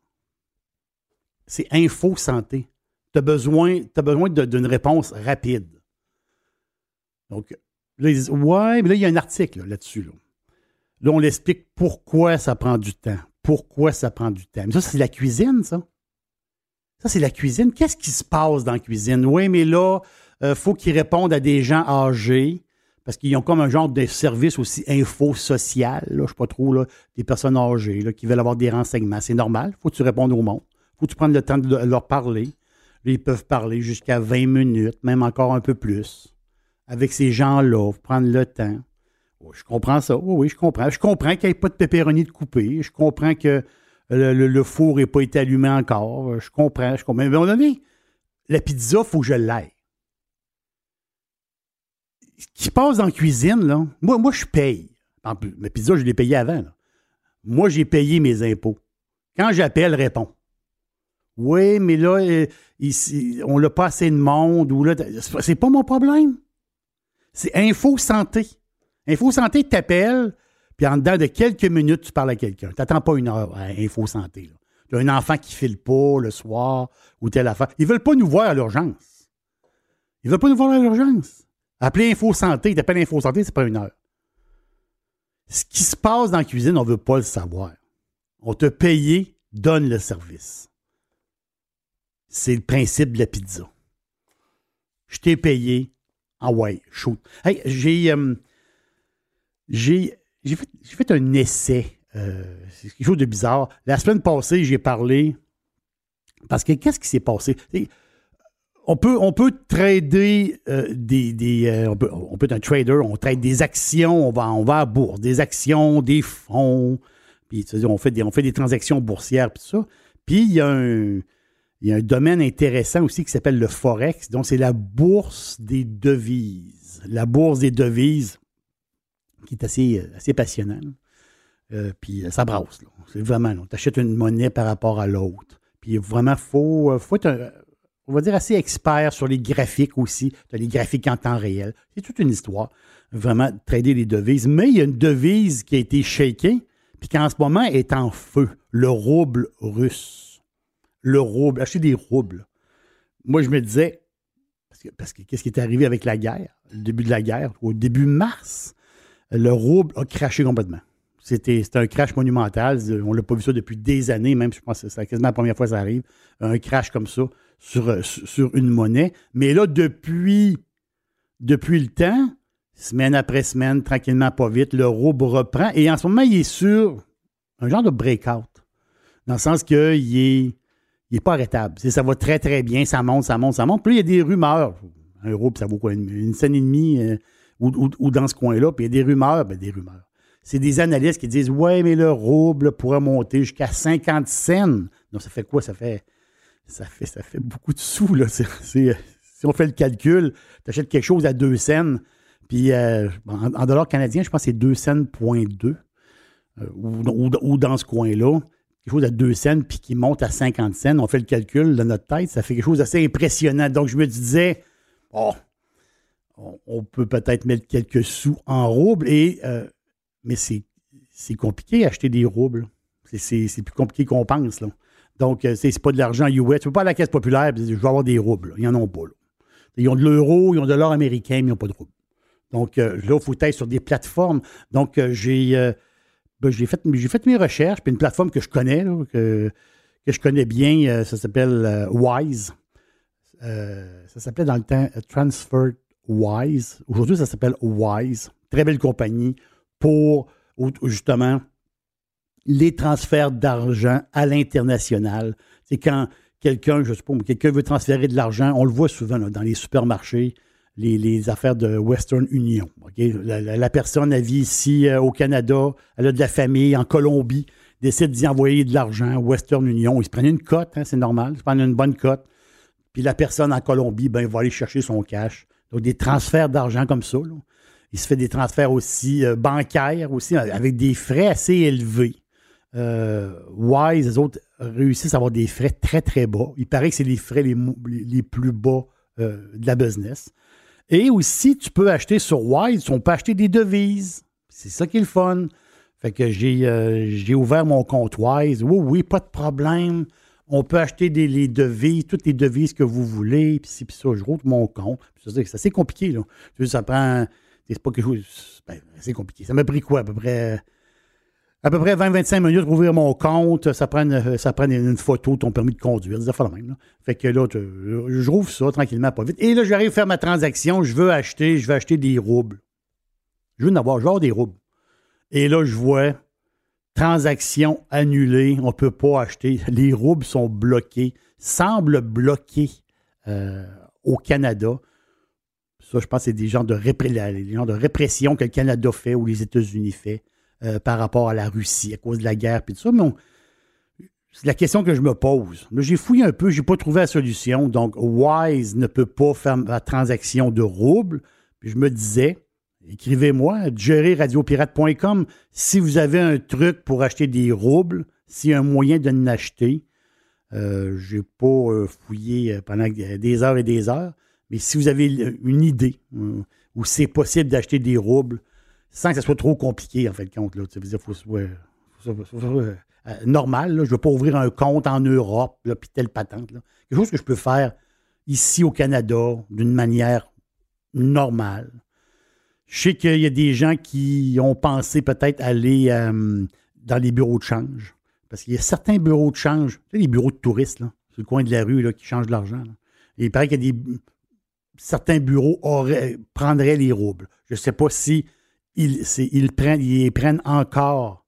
C'est Info Santé. Tu as besoin, besoin d'une réponse rapide. Donc, là, ils disent Ouais, mais là, il y a un article là, là-dessus. Là. On l'explique pourquoi ça prend du temps. Pourquoi ça prend du temps. Mais ça, c'est la cuisine, ça. Ça, c'est la cuisine. Qu'est-ce qui se passe dans la cuisine? Oui, mais là, il faut qu'ils répondent à des gens âgés parce qu'ils ont comme un genre de service aussi info-social, je ne sais pas trop, là, des personnes âgées là, qui veulent avoir des renseignements. C'est normal. faut que tu répondes au monde. faut que tu prennes le temps de leur parler. Ils peuvent parler jusqu'à 20 minutes, même encore un peu plus. Avec ces gens-là, prendre le temps. Je comprends ça. Oui, oui, je comprends. Je comprends qu'il n'y ait pas de pépéronie de coupé. Je comprends que le, four n'ait pas été allumé encore. Je comprends. Je comprends. Mais moment donné, la pizza, il faut que je l'aille. Ce qui se passe la cuisine, là, moi, moi je paye. En ma pizza, je l'ai payée avant. Moi, j'ai payé mes impôts. Quand j'appelle, réponds. Oui, mais là, euh, ici, on n'a pas assez de monde. Ou là, c'est pas- mon problème. C'est Info Santé. Info Santé t'appelle, puis en dedans de quelques minutes, tu parles à quelqu'un. Tu n'attends pas une heure à Info Santé. Tu as un enfant qui file pas le soir ou telle affaire. Ils veulent pas nous voir à l'urgence. Ils veulent pas nous voir à l'urgence. Appelez Info Santé, t'appelles Info Santé, c'est pas une heure. Ce qui se passe dans la cuisine, on ne veut pas le savoir. On t'a payé, donne le service. C'est le principe de la pizza. Je t'ai payé, ah ouais, shoot. Hey, j'ai, euh, fait, un essai. euh, c'est quelque chose de bizarre. La semaine passée, j'ai parlé. Parce que qu'est-ce qui s'est passé? On peut, trader euh, des. on, peut, être un trader, on trade des actions, on va, on va à bourse, des actions, des fonds, puis on fait des, on fait des transactions boursières, puis ça. Puis il y a un. Il y a un domaine intéressant aussi qui s'appelle le Forex. Donc, c'est la bourse des devises. La bourse des devises, qui est assez, euh, assez passionnant. là. Euh, puis euh, ça brasse. C'est vraiment, tu achètes une monnaie par rapport à l'autre. Puis vraiment, il faut, faut être, on va dire, assez expert sur les graphiques aussi. Tu as les graphiques en temps réel. C'est toute une histoire. Vraiment, trader les devises. Mais il y a une devise qui a été shakée, puis qui en ce moment est en feu. Le rouble russe le rouble, acheter des roubles. Moi, je me disais, parce que, qu'est-ce qui est arrivé avec la guerre, le début de la guerre, au début mars, le rouble a craché complètement. C'était un crash monumental. On l'a pas vu ça depuis des années, même je pense que c'est quasiment la première fois que ça arrive. Un crash comme ça sur une monnaie. Mais là, depuis, depuis le temps, semaine après semaine, tranquillement, pas vite, le rouble reprend. Et en ce moment, il est sur un genre de breakout. Dans le sens qu'il est il n'est pas arrêtable. Ça va très, très bien. Ça monte, ça monte, ça monte. Puis il y a des rumeurs. Un rouble, ça vaut quoi? Une, scène et demie euh, ou, ou- dans ce coin-là. Puis il y a des rumeurs. Ben, des rumeurs. C'est des analystes qui disent Ouais, mais le rouble pourrait monter jusqu'à 50 cents. Donc, ça fait quoi? Ça fait, ça fait, ça fait beaucoup de sous. Là. Si on fait le calcul, tu achètes quelque chose à 2 cents. Puis euh, en, dollars canadiens, je pense que c'est 2 cents, point 2. euh, ou- ou dans ce coin-là quelque chose à 2 cents puis qui monte à 50 cents. On fait le calcul de notre tête, ça fait quelque chose d'assez impressionnant. Donc, je me disais, oh, on, peut peut-être mettre quelques sous en roubles, euh, mais c'est compliqué acheter des roubles. C'est- plus compliqué qu'on pense. Là. Donc, euh, c'est pas de l'argent US. Tu peux pas à la caisse populaire et je vais avoir des roubles. Ils n'en ont pas. Ils ont de l'euro, ils ont de l'or américain, mais ils n'ont pas de roubles. Donc, euh, là, il faut être sur des plateformes. Donc, j'ai ben, j'ai fait, fait mes recherches, puis une plateforme que je connais, que, que je connais bien, euh, ça s'appelle euh, Wise. Euh, ça s'appelait dans le temps Transfer Wise. Aujourd'hui, ça s'appelle Wise. Très belle compagnie pour justement les transferts d'argent à l'international. C'est quand quelqu'un, je pas, quelqu'un veut transférer de l'argent, on le voit souvent dans les supermarchés, les, affaires de Western Union. La, personne, elle vit ici euh, au Canada, elle a de la famille en Colombie, décide d'y envoyer de l'argent, Western Union. Ils se prennent une cote, hein, c'est normal, ils se prennent une bonne cote. Puis la personne en Colombie, ben, va aller chercher son cash. Donc, des transferts d'argent comme ça. Il se fait des transferts aussi euh, bancaires, aussi, avec des frais assez élevés. Euh, Wise, les autres réussissent à avoir des frais très, très bas. Il paraît que c'est les frais les, plus bas de la business. Et aussi, tu peux acheter sur Wise, on peut acheter des devises. C'est ça qui est le fun. Fait que j'ai euh, j'ai ouvert mon compte Wise. Oui, oui, pas de problème. On peut acheter des, les devises, toutes les devises que vous voulez, puis puis ça. Je roule mon compte. C'est assez compliqué, là. Ça prend. C'est pas quelque chose. Ben, c'est compliqué. Ça m'a pris quoi? À peu près. À peu près 20-25 minutes pour ouvrir mon compte. Ça prend, une- ça prend une photo de ton permis de conduire. Fait la même. Fait que là, tu- je rouvre ça tranquillement, pas vite. Et là, j'arrive à faire ma transaction. Je veux acheter, je veux acheter des roubles. Je veux en avoir, genre des roubles. Et là, je vois transaction annulée. On ne peut pas acheter. Les roubles sont bloqués. Semblent bloqués euh, au Canada. Ça, je pense que c'est des genres de, genres de répression que le Canada fait ou les États-Unis fait euh, par rapport à la Russie à cause de la guerre et tout ça. Mais c'est la question que je me pose. J'ai fouillé un peu, j'ai pas trouvé la solution. Donc, Wise ne peut pas faire la transaction de roubles. Puis je me disais, écrivez-moi, radiopirate.com si vous avez un truc pour acheter des roubles, s'il y a un moyen de l'acheter. Euh, j'ai pas euh, fouillé pendant des heures et des heures, mais si vous avez une idée où c'est possible d'acheter des roubles sans que ça soit trop compliqué, en fait, compte, là, il faut faut normal. Je ne veux pas ouvrir un compte en Europe, puis telle patente. Quelque chose que je peux faire ici au Canada d'une manière normale. Je sais qu'il y a des gens qui ont pensé peut-être aller euh, dans les bureaux de change. Parce qu'il y a certains bureaux de change, tu les bureaux de touristes, là, sur le coin de la rue, qui changent de l'argent. il paraît qu'il y a des. Certains bureaux prendraient les roubles. Je ne sais pas si ils, prennent, ils les prennent encore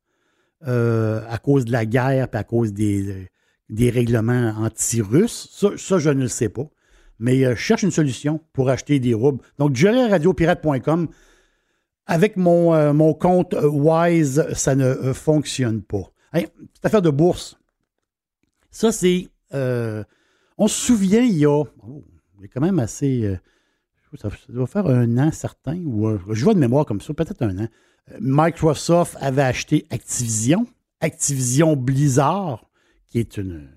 euh, à cause de la guerre et à cause des, des règlements anti-russes. Ça, je ne le sais pas. Mais euh, je cherche une solution pour acheter des roubles. Donc, radiopirate.com. Avec mon, euh, mon compte Wise, ça ne fonctionne pas. Cette affaire de bourse, ça, c'est. on se souvient, il y a. oh, il a quand même assez. Ça, doit faire un an certain, ou je vois de mémoire comme ça, peut-être un an. Euh, Microsoft avait acheté Activision, Activision Blizzard, qui est une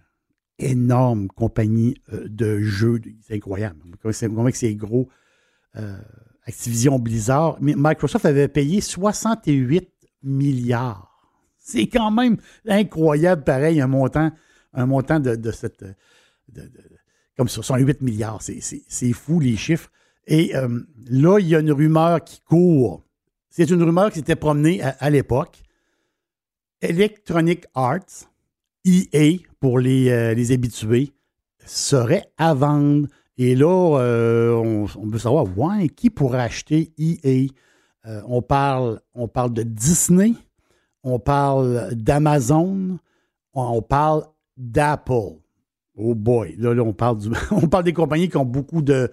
énorme compagnie euh, de jeux. C'est incroyable. Comment c'est- gros. euh, Activision Blizzard. Microsoft avait payé 68 milliards. C'est quand même incroyable, pareil, un montant, un montant de, de cette. de- de- comme ça, 68 milliards. C'est fou, les chiffres. Et euh, là, il y a une rumeur qui court. C'est une rumeur qui s'était promenée à, l'époque. Electronic Arts, EA pour les, euh, les habitués, serait à vendre. Et là, euh, on, veut savoir, ouais, qui pourrait acheter EA? On, parle, on parle de Disney, on parle d'Amazon, on, parle d'Apple. Oh boy, là, on, parle [LAUGHS] on parle des compagnies qui ont beaucoup de,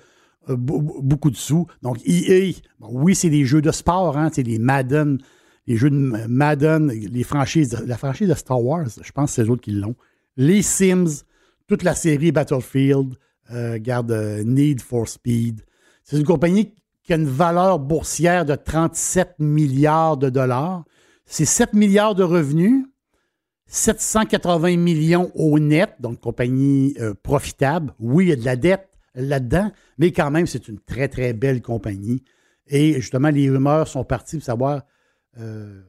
beaucoup de sous. Donc, EA, oui, c'est des jeux de sport, hein, c'est les Madden, les jeux de Madden, les franchises, la franchise de Star Wars, je pense que c'est eux autres qui l'ont. Les Sims, toute la série Battlefield, euh, garde euh, Need for Speed. C'est une compagnie qui a une valeur boursière de 37 milliards de dollars. C'est 7 milliards de revenus, 780 millions au net, donc compagnie euh, profitable. Oui, il y a de la dette là-dedans, mais quand même, c'est une très, très belle compagnie. Et justement, les rumeurs sont parties pour savoir, euh,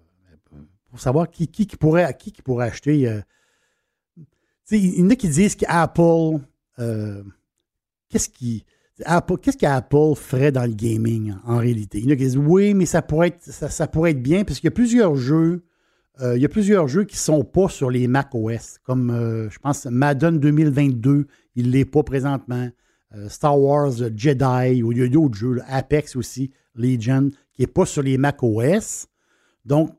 pour savoir qui, qui, pourrait, qui, qui pourrait acheter. euh, il y en a qui disent qu'Apple, euh, qu'est-ce qu'Apple ferait dans le gaming en, réalité? Il y en a qui disent oui, mais ça pourrait être, ça, ça pourrait être bien parce qu'il y a plusieurs jeux. il y a plusieurs jeux qui ne sont pas sur les Mac OS, comme je pense Madden 2022, il ne l'est pas présentement. Euh, Star Wars Jedi, ou il y a d'autres jeux, Apex aussi, Legion, qui n'est pas sur les Mac OS. Donc,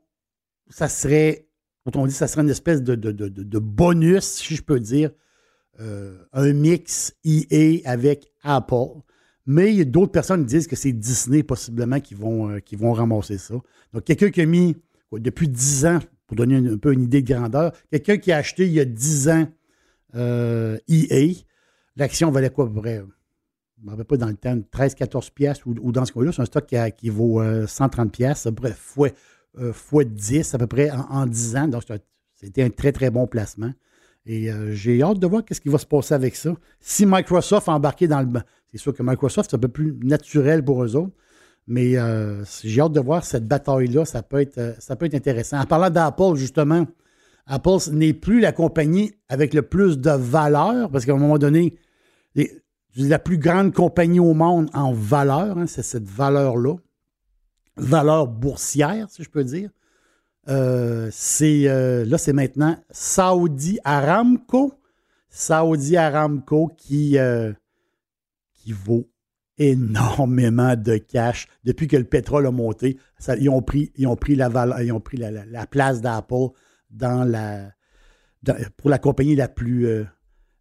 ça serait, quand on dit, ça serait une espèce de, bonus, si je peux dire, euh, un mix EA avec Apple. Mais d'autres personnes disent que c'est Disney possiblement qui vont, euh, qui vont ramasser ça. Donc, quelqu'un qui a mis depuis 10 ans, pour donner un, peu une idée de grandeur, quelqu'un qui a acheté il y a 10 ans EA, l'action valait quoi à peu près? Je ne pas dans le temps, 13-14 piastres ou, ou dans ce cas-là, c'est un stock qui, vaut euh, 130 piastres, à peu près fois, euh, fois 10 à peu près en, en 10 ans. Donc, c'était un très, très bon placement. Et euh, j'ai hâte de voir ce qui va se passer avec ça. Si Microsoft a embarqué dans le... C'est sûr que Microsoft, c'est un peu plus naturel pour eux autres. Mais euh, j'ai hâte de voir cette bataille-là. Ça, euh, ça peut être intéressant. En parlant d'Apple, justement, Apple n'est plus la compagnie avec le plus de valeur, parce qu'à un moment donné, la plus grande compagnie au monde en valeur, hein, c'est cette valeur-là, valeur boursière, si je peux dire. Euh, c'est euh, là, c'est maintenant Saudi Aramco. Saudi Aramco qui, euh, qui vaut énormément de cash. Depuis que le pétrole a monté, ils, ont pris, ils ont pris, la place d'Apple dans la, pour la compagnie la plus, euh,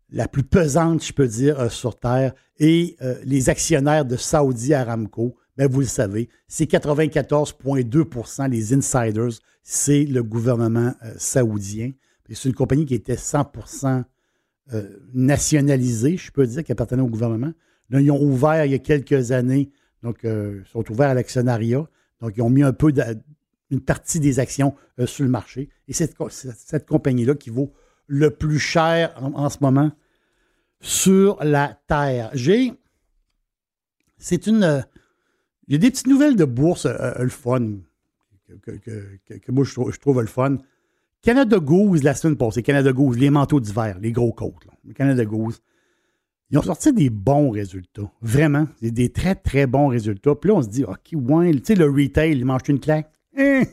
la plus pesante, je peux dire, euh, sur Terre. Et euh, les actionnaires de Saudi Aramco, ben, vous le savez, c'est 94,2% les insiders, c'est le gouvernement saoudien. C'est une compagnie qui était 100% euh, nationalisée, je peux dire, qui appartenait au gouvernement. Là, ils ont ouvert il y a quelques années, donc ils sont ouverts à l'actionnariat. Donc, ils ont mis un peu de- une partie des actions euh, sur le marché. Et c'est c'est cette compagnie-là qui vaut le plus cher en, ce moment sur la Terre. J'ai. C'est une. euh, Il y a des petites nouvelles de bourse, euh, euh, le fun, que, que- moi je trouve, je trouve le fun. Canada Goose, la semaine passée, Canada Goose, les manteaux d'hiver, les gros côtes. là. Canada Goose. Ils ont sorti des bons résultats. Vraiment. Des, des très, très bons résultats. Puis là, on se dit, OK, ouais, tu sais, le retail, il mange une claque. Hein?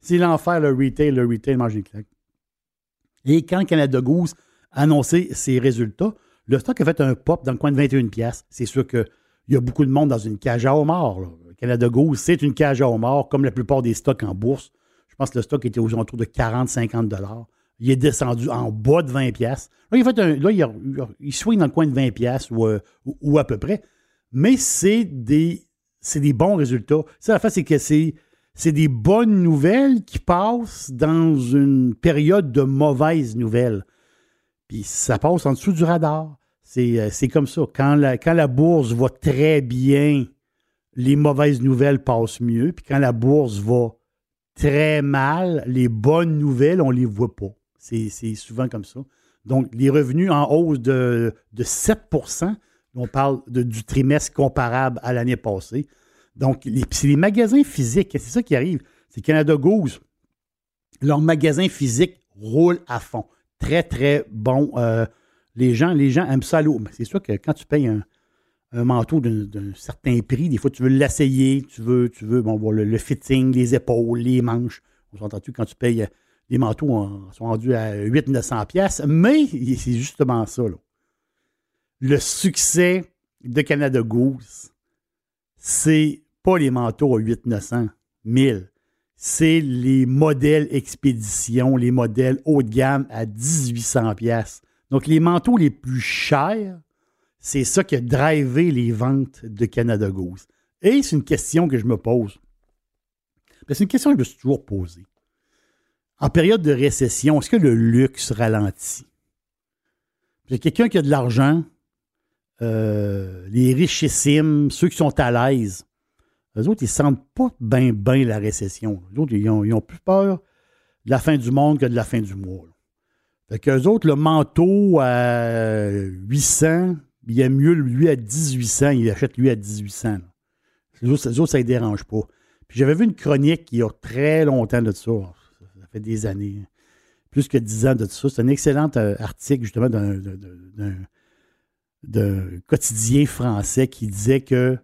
C'est l'enfer, le retail. Le retail mange une. Et quand Canada Goose a annoncé ses résultats, le stock a fait un pop dans le coin de 21 pièces. C'est sûr qu'il y a beaucoup de monde dans une cage à homard. là. Canada Goose, c'est une cage à homard, comme la plupart des stocks en bourse. Je pense que le stock était aux alentours de 40-50 dollars. Il est descendu en bas de 20 pièces. Là, il, fait un- là, il, il swing dans le coin de 20 pièces ou, euh, ou- à peu près. Mais c'est des, des bons résultats. Ça, la fait, c'est que c'est, c'est des bonnes nouvelles qui passent dans une période de mauvaises nouvelles. Puis ça passe en dessous du radar. C'est, euh, comme ça. Quand la, bourse va très bien, les mauvaises nouvelles passent mieux. Puis quand la bourse va très mal, les bonnes nouvelles, on ne les voit pas. C'est, souvent comme ça. Donc, les revenus en hausse de, de 7% on parle du trimestre comparable à l'année passée. Donc, c'est les magasins physiques, c'est ça qui arrive. C'est Canada Goose. Leurs magasins physiques roulent à fond. Très, très bon. Euh, les, gens, les gens aiment ça. C'est sûr que quand tu payes un, manteau d'un certain prix, des fois, tu veux l'essayer, tu veux, tu veux le, le fitting, les épaules, les manches. On s'entend-tu quand tu payes, euh, les manteaux sont rendus à 800-900 pièces, mais c'est justement ça. là. Le succès de Canada Goose, c'est pas les manteaux à 800-900, 1000. C'est les modèles expédition, les modèles haut de gamme à 1800 pièces. Donc, les manteaux les plus chers, c'est ça qui a drivé les ventes de Canada Goose. Et c'est une question que je me pose. Ben, C'est une question que je me suis toujours posée. En période de récession, est-ce que le luxe ralentit? A quelqu'un qui a de l'argent, euh, les richissimes, ceux qui sont à l'aise, eux autres, ils ne sentent pas bien, bien la récession. Eux autres, ils ont, plus peur de la fin du monde que de la fin du mois. là. Fait qu'eux autres, le manteau à 800, il aime mieux lui à 1800, il achète lui à 1800. là. Les autres, ça ne les dérange pas. Puis j'avais vu une chronique il y a très longtemps de ça. Ça fait des années. Plus que 10 ans de ça. C'est un excellent euh, article, justement, d'un- d'un- quotidien français qui disait que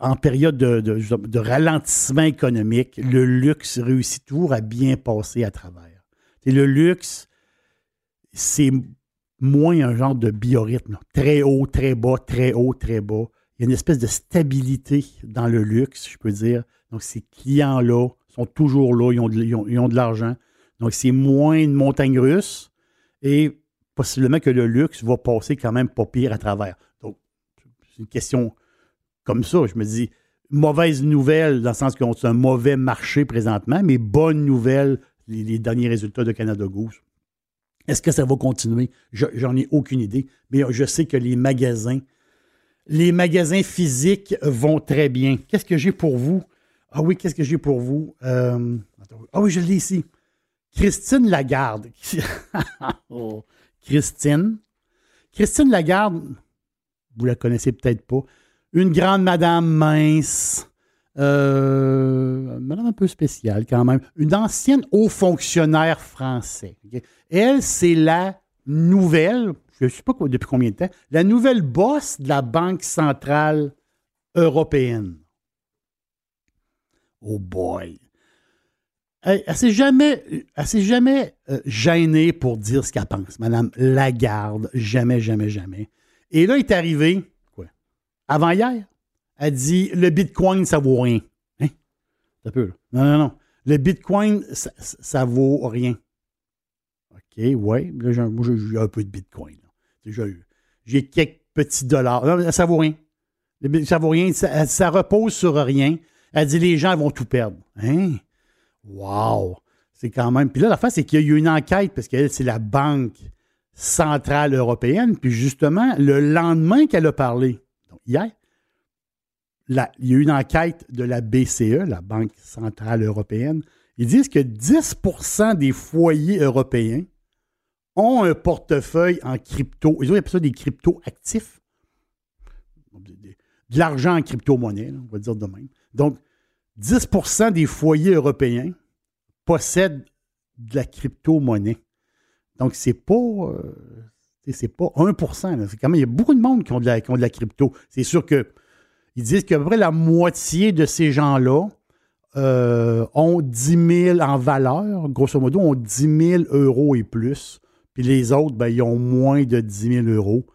en période de, ralentissement économique, le luxe réussit toujours à bien passer à travers. Le luxe, c'est moins un genre de biorhythme. Très haut, très bas, très haut, très bas. Il y a une espèce de stabilité dans le luxe, je peux dire. Donc, ces clients-là sont toujours là, ils ont de, ils ont de l'argent. Donc, c'est moins une montagne russe et possiblement que le luxe va passer quand même pas pire à travers. Donc, c'est une question comme ça. Je me dis, mauvaise nouvelle dans le sens qu'on c'est un mauvais marché présentement, mais bonne nouvelle, les, derniers résultats de Canada Goose. Est-ce que ça va continuer? Je- J'en ai aucune idée, mais je sais que les magasins, les magasins physiques vont très bien. Qu'est-ce que j'ai pour vous? Ah oui, qu'est-ce que j'ai pour vous? Euh, ah oui, je l'ai ici. Christine Lagarde. [LAUGHS] Oh, Christine. Christine Lagarde, vous la connaissez peut-être pas. Une grande madame mince, Euh, madame un peu spéciale quand même. Une ancienne haut fonctionnaire français. Elle, c'est la nouvelle, je ne sais pas depuis combien de temps, la nouvelle boss de la Banque centrale européenne. Oh boy. Elle, s'est jamais, elle s'est jamais euh, gênée pour dire ce qu'elle pense. Madame Lagarde, jamais, jamais, jamais. Et là, il est arrivé, quoi, avant hier, elle dit le Bitcoin, ça vaut rien. Hein? Un peu, là. Non, non, non. Le Bitcoin, ça, ça- ça vaut rien. OK, ouais. Là, j'ai- moi, j'ai un peu de Bitcoin. J'ai quelques petits dollars. Non, ça vaut rien. Ça vaut rien. Ça, ça repose sur rien. Elle dit les gens vont tout perdre. Hein? Wow! C'est quand même. Puis là, la fin, c'est qu'il y a eu une enquête, parce qu'elle, c'est la Banque centrale européenne. Puis justement, le lendemain qu'elle a parlé, donc hier, il y a eu une enquête de la BCE, la Banque centrale européenne. Ils disent que 10% des foyers européens ont un portefeuille en crypto. Ils appellent ça des crypto-actifs. De l'argent en crypto-monnaie, on va dire de même. Donc, 10% des foyers européens possèdent de la crypto-monnaie. Donc, c'est pas, euh, pas 1 là. C'est quand même, il y a beaucoup de monde qui ont de la, qui ont de la crypto. C'est sûr que ils disent qu'à peu près la moitié de ces gens-là euh, ont 10 000 en valeur, grosso modo, ont 10 000 euros et plus. Puis les autres, ben, ils ont moins de 10 000 euros.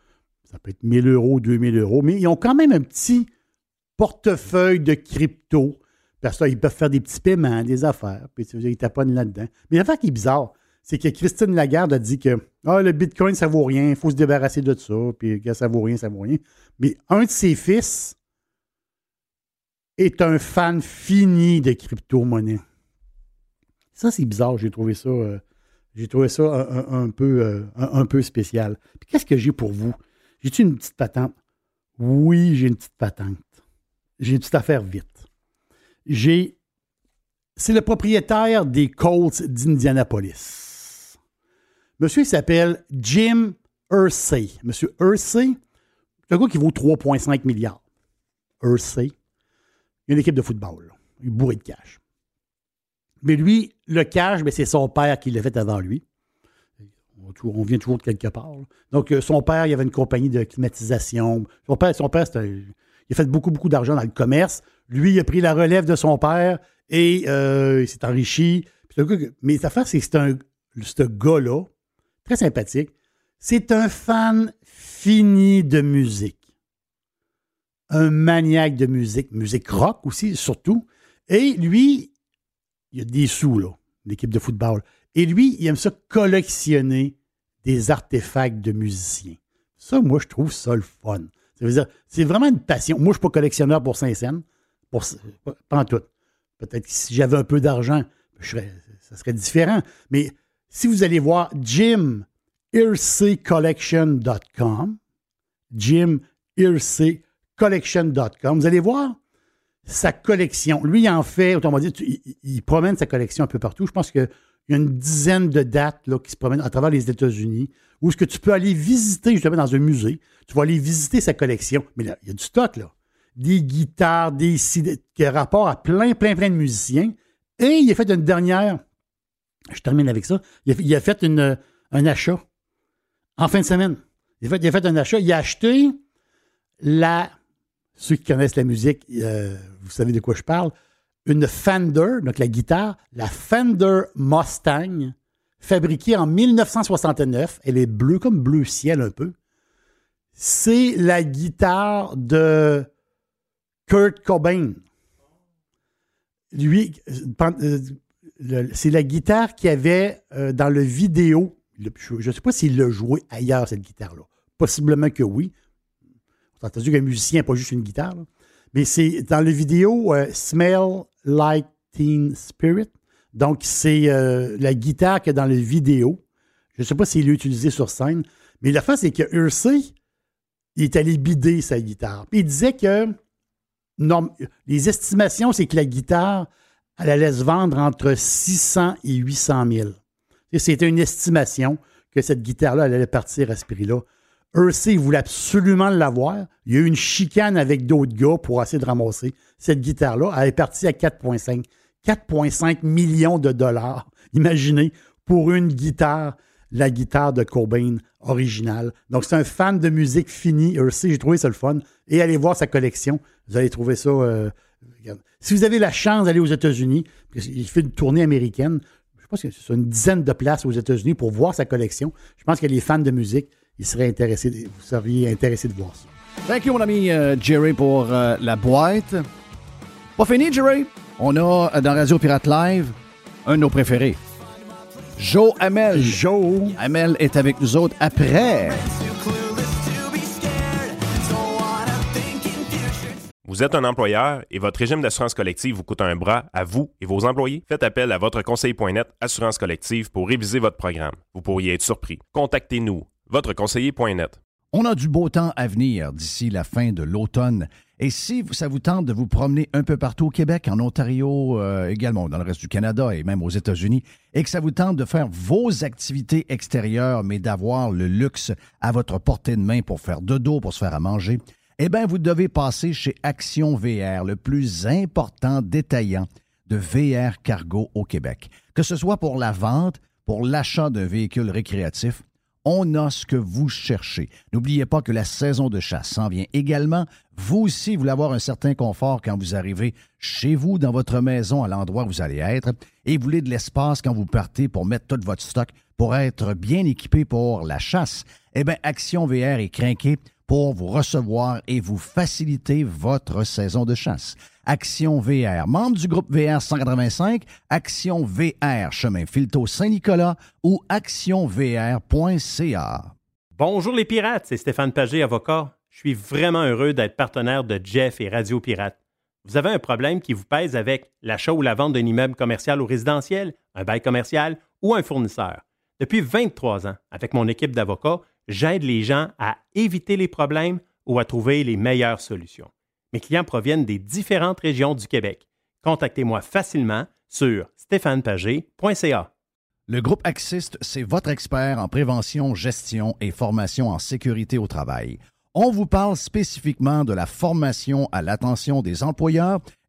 Ça peut être 1 000 euros, 2 000 euros, mais ils ont quand même un petit portefeuille de crypto. Parce qu'ils peuvent faire des petits paiements, des affaires, puis ils taponnent là-dedans. Mais l'affaire qui est bizarre, c'est que Christine Lagarde a dit que ah, le Bitcoin, ça vaut rien, il faut se débarrasser de ça, puis que ça vaut rien, ça vaut rien. Mais un de ses fils est un fan fini de crypto-monnaie. Ça, c'est bizarre, j'ai trouvé ça. euh, j'ai trouvé ça un, peu, euh, un peu spécial. Puis qu'est-ce que j'ai pour vous? J'ai-tu une petite patente? Oui, j'ai une petite patente. J'ai une petite affaire vite. J'ai. C'est le propriétaire des Colts d'Indianapolis. Monsieur, il s'appelle Jim Ursay. Monsieur Ursay, c'est un gars qui vaut 3,5 milliards. Ursay. Une équipe de football. Il est bourré de cash. Mais lui, le cash, ben, c'est son père qui l'a fait avant lui. On, vient toujours de quelque part. Donc, euh, son père, il avait une compagnie de climatisation. Son père, son père il a fait beaucoup, beaucoup d'argent dans le commerce. Lui, il a pris la relève de son père et euh, il s'est enrichi. Mais sa affaire, c'est que un, ce gars-là, très sympathique, c'est un fan fini de musique. Un maniaque de musique, musique rock aussi, surtout. Et lui, il a des sous, là, l'équipe de football. Et lui, il aime ça collectionner des artefacts de musiciens. Ça, moi, je trouve ça le fun. Ça veut dire, c'est vraiment une passion. Moi, je ne suis pas collectionneur pour Saint-Saëns, pas, en tout. Peut-être que si j'avais un peu d'argent, ça serait différent. Mais si vous allez voir jimilsecollection.com, jimilsecollection.com, vous allez voir sa collection. Lui, il en fait, autrement dit, il, il promène sa collection un peu partout. Je pense qu'il y a une dizaine de dates là, qui se promènent à travers les États-Unis où est-ce que tu peux aller visiter justement dans un musée. Tu vas aller visiter sa collection. Mais là, il y a du stock, là. Des guitares, des qui a à plein, plein, plein de musiciens. Et il a fait une dernière. Je termine avec ça. Il a, fait- un achat en fin de semaine. Il a fait, il a fait un achat. Il a acheté la. Ceux qui connaissent la musique, euh, vous savez de quoi je parle. Une Fender, donc la guitare, la Fender Mustang, fabriquée en 1969. Elle est bleue, comme bleu ciel un peu. C'est la guitare de Kurt Cobain. Lui, euh, c'est la guitare qu'il avait euh, dans le vidéo. Je ne sais pas s'il l'a joué ailleurs, cette guitare-là. Possiblement que oui. On a entendu qu'un musicien pas juste une guitare. Mais c'est dans le vidéo euh, Smell Like Teen Spirit. Donc, c'est la guitare qu'il a dans le vidéo. Je ne sais pas s'il l'a utilisé sur scène. Mais la fin, c'est que Ursay, il est allé bider sa guitare. Puis il disait que les estimations, c'est que la guitare, elle allait se vendre entre 600 et 800 000. Et C'était une estimation que cette guitare-là, allait partir à ce prix-là. Hersey voulait absolument l'avoir. Il y a eu une chicane avec d'autres gars pour essayer de ramasser cette guitare-là. Elle est partie à 4,5. 4,5 millions de dollars. Imaginez, pour une guitare, la guitare de Cobain originale. Donc, c'est un fan de musique fini. Hersey, j'ai trouvé ça le fun. Et allez voir sa collection. Vous allez trouver ça. euh, si vous avez la chance d'aller aux États-Unis, il fait une tournée américaine, je pense que c'est une dizaine de places aux États-Unis pour voir sa collection. Je pense que les fans de musique, ils seraient intéressés, vous seriez intéressés de voir ça. Thank you, mon ami euh, Jerry, pour euh, la boîte. Pas fini, Jerry. On a dans Radio Pirate Live un de nos préférés. Joe Hamel. Joe. Hamel est avec nous autres après. Vous êtes un employeur et votre régime d'assurance collective vous coûte un bras à vous et vos employés? Faites appel à votre conseiller.net Assurance collective pour réviser votre programme. Vous pourriez être surpris. Contactez-nous, votreconseiller.net. On a du beau temps à venir d'ici la fin de l'automne. Et si ça vous tente de vous promener un peu partout au Québec, en Ontario, euh, également dans le reste du Canada et même aux États-Unis, et que ça vous tente de faire vos activités extérieures, mais d'avoir le luxe à votre portée de main pour faire de dos, pour se faire à manger, eh bien, vous devez passer chez Action VR, le plus important détaillant de VR cargo au Québec. Que ce soit pour la vente, pour l'achat d'un véhicule récréatif, on a ce que vous cherchez. N'oubliez pas que la saison de chasse s'en vient également. Vous aussi, voulez avoir un certain confort quand vous arrivez chez vous, dans votre maison, à l'endroit où vous allez être, et vous voulez de l'espace quand vous partez pour mettre tout votre stock, pour être bien équipé pour la chasse. Eh bien, Action VR est craqué pour vous recevoir et vous faciliter votre saison de chasse. Action VR, membre du groupe VR 185, Action VR, chemin Filto Saint-Nicolas ou actionvr.ca. Bonjour les pirates, c'est Stéphane Pagé, avocat. Je suis vraiment heureux d'être partenaire de Jeff et Radio Pirate. Vous avez un problème qui vous pèse avec l'achat ou la vente d'un immeuble commercial ou résidentiel, un bail commercial ou un fournisseur. Depuis 23 ans, avec mon équipe d'avocats, j'aide les gens à éviter les problèmes ou à trouver les meilleures solutions. Mes clients proviennent des différentes régions du Québec. Contactez-moi facilement sur stéphanepagé.ca. Le groupe Axiste, c'est votre expert en prévention, gestion et formation en sécurité au travail. On vous parle spécifiquement de la formation à l'attention des employeurs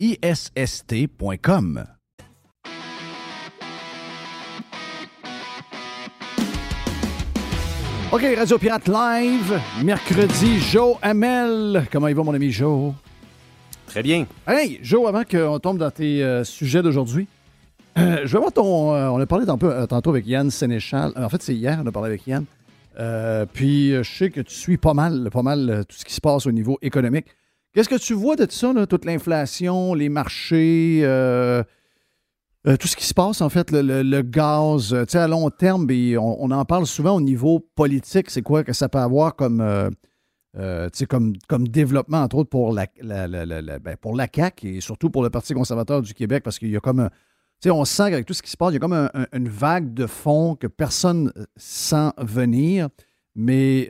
A-C-C-I-S-S-T.com. OK, Radio Pirate Live, mercredi, Joe Hamel. Comment il va, mon ami Joe? Très bien. Hey, Joe, avant qu'on tombe dans tes euh, sujets d'aujourd'hui, euh, je vais voir ton. euh, on a parlé tantôt, tantôt avec Yann Sénéchal. En fait, c'est hier, on a parlé avec Yann. Puis, je sais que tu suis pas mal, pas mal tout ce qui se passe au niveau économique. Qu'est-ce que tu vois de tout ça, toute l'inflation, les marchés, euh, euh, tout ce qui se passe, en fait, le, gaz, euh, tu sais, à long terme, ben, on, on en parle souvent au niveau politique, c'est quoi que ça peut avoir comme, comme, comme développement, entre autres, pour la, ben, pour la CAQ et surtout pour le Parti conservateur du Québec, parce qu'il y a comme un, tu sais, on sent qu'avec tout ce qui se passe, il y a comme un- un- une vague de fonds que personne sent venir. Mais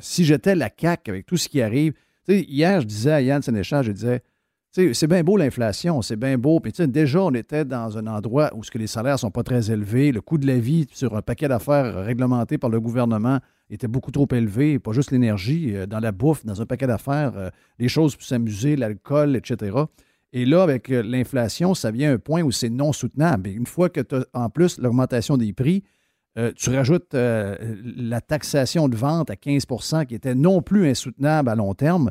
si j'étais la CAQ avec tout ce qui arrive, hier, je disais à Yann Sénéchal, je disais, c'est bien beau l'inflation, c'est bien beau. Déjà, on était dans un endroit où les salaires ne sont pas très élevés. Le coût de la vie sur un paquet d'affaires réglementé par le gouvernement était beaucoup trop élevé. Pas juste l'énergie, euh, dans la bouffe, dans un paquet d'affaires, euh, les choses pour s'amuser, l'alcool, etc. Et là, avec euh, l'inflation, ça vient à un point où c'est non soutenable. Et une fois que tu as en plus l'augmentation des prix, euh, tu rajoutes euh, la taxation de vente à 15% qui était non plus insoutenable à long terme.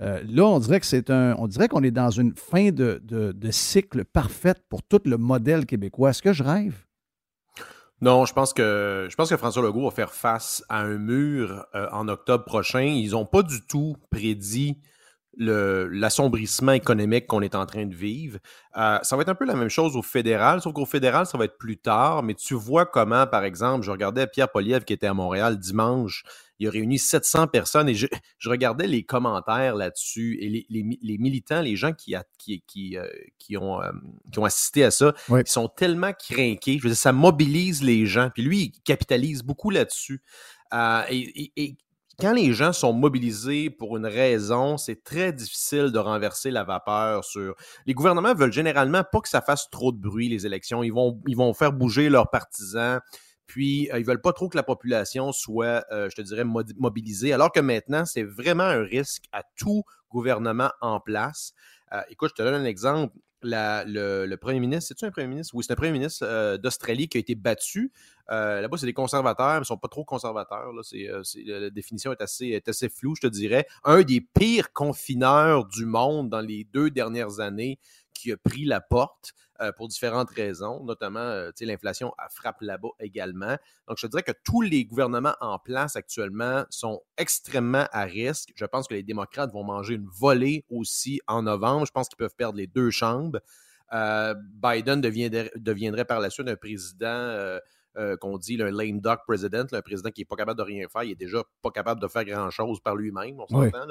Euh, là, on dirait que c'est un. On dirait qu'on est dans une fin de, de- de cycle parfaite pour tout le modèle québécois. Est-ce que je rêve? Non, je pense que je pense que François Legault va faire face à un mur en octobre prochain. Ils n'ont pas du tout prédit l'assombrissement économique qu'on est en train de vivre. Euh, ça va être un peu la même chose au fédéral, sauf qu'au fédéral, ça va être plus tard. Mais tu vois comment, par exemple, je regardais Pierre Poliev qui était à Montréal dimanche Il a réuni 700 personnes et [LAUGHS] je, regardais les commentaires là-dessus et les, militants, les gens qui, qui, qui, euh, qui, ont, euh, qui ont assisté à ça, ils sont tellement craqués. Je veux dire, ça mobilise les gens. Puis lui, il capitalise beaucoup là-dessus. Euh, et, quand les gens sont mobilisés pour une raison, c'est très difficile de renverser la vapeur sur. Les gouvernements veulent généralement pas que ça fasse trop de bruit, les élections. Ils vont, faire bouger leurs partisans. Puis, euh, ils veulent pas trop que la population soit, euh, je te dirais, mobilisée. Alors que maintenant, c'est vraiment un risque à tout gouvernement en place. Euh, écoute, je te donne un exemple. Le, premier ministre, c'est-tu un premier ministre? Oui, c'est un premier ministre d'Australie qui a été battu. Là-bas, c'est des conservateurs, ils ne sont pas trop conservateurs. Là. la définition est assez, est assez floue, je te dirais. Un des pires confineurs du monde dans les deux dernières années qui a pris la porte. Euh, pour différentes raisons, notamment euh, l'inflation frappe là-bas également. Donc, je dirais que tous les gouvernements en place actuellement sont extrêmement à risque. Je pense que les démocrates vont manger une volée aussi en novembre. Je pense qu'ils peuvent perdre les deux chambres. Euh, Biden deviendrait, par la suite un président euh, qu'on dit un lame duck president, un président qui n'est pas capable de rien faire, il est déjà pas capable de faire grand-chose par lui-même, on s'entend.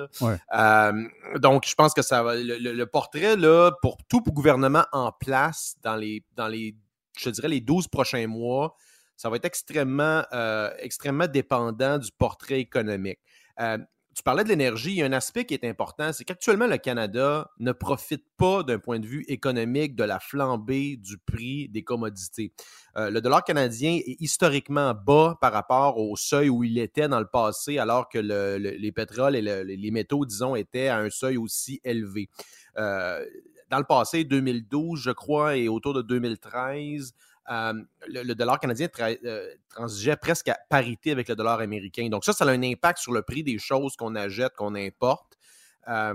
Euh, donc, je pense que ça va. Le, portrait, là, pour tout gouvernement en place dans les, dans les, je dirais, les 12 prochains mois, ça va être extrêmement, euh, extrêmement dépendant du portrait économique tu parlais de l'énergie, il y a un aspect qui est important, c'est qu'actuellement, le Canada ne profite pas d'un point de vue économique de la flambée du prix des commodités. Euh, le dollar canadien est historiquement bas par rapport au seuil où il était dans le passé, alors que les pétroles et les métaux, disons, étaient à un seuil aussi élevé. Euh, dans le passé, 2012, je crois, et autour de 2013, euh, le, dollar canadien euh, transigeait presque à parité avec le dollar américain. Donc ça, ça a un impact sur le prix des choses qu'on achète, qu'on importe. Euh,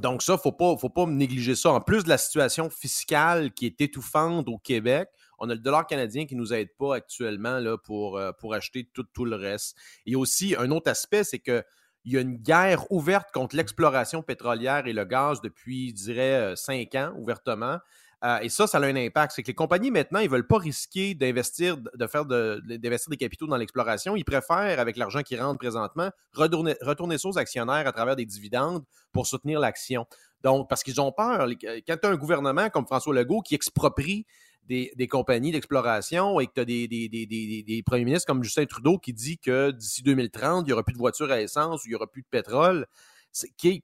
donc ça, il ne faut pas négliger ça. En plus de la situation fiscale qui est étouffante au Québec, on a le dollar canadien qui ne nous aide pas actuellement là, pour, pour acheter tout, le reste. Et aussi, un autre aspect, c'est que il y a une guerre ouverte contre l'exploration pétrolière et le gaz depuis, je dirais, cinq ans, ouvertement. Euh, et ça, ça a un impact. C'est que les compagnies, maintenant, ils ne veulent pas risquer d'investir, de faire d'investir des capitaux dans l'exploration. Ils préfèrent, avec l'argent qui rentre présentement, retourner, ça aux actionnaires à travers des dividendes pour soutenir l'action. Donc, parce qu'ils ont peur. Quand tu as un gouvernement comme François Legault qui exproprie des, compagnies d'exploration et que tu as des, des, premiers ministres comme Justin Trudeau qui dit que d'ici 2030, il n'y aura plus de voitures à essence ou il n'y aura plus de pétrole,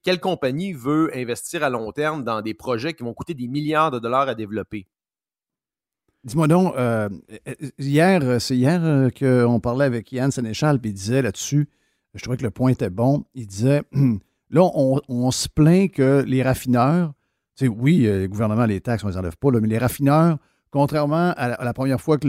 quelle compagnie veut investir à long terme dans des projets qui vont coûter des milliards de dollars à développer? Dis-moi donc, euh, hier, euh, c'est hier euh, qu'on parlait avec Yann Sénéchal, puis il disait là-dessus, je trouvais que le point était bon, il disait, [CLEARS THROAT] là, on, se plaint que les raffineurs, tu sais, oui, le gouvernement, les taxes, on ne les enlève pas, mais les raffineurs, contrairement à la, première fois que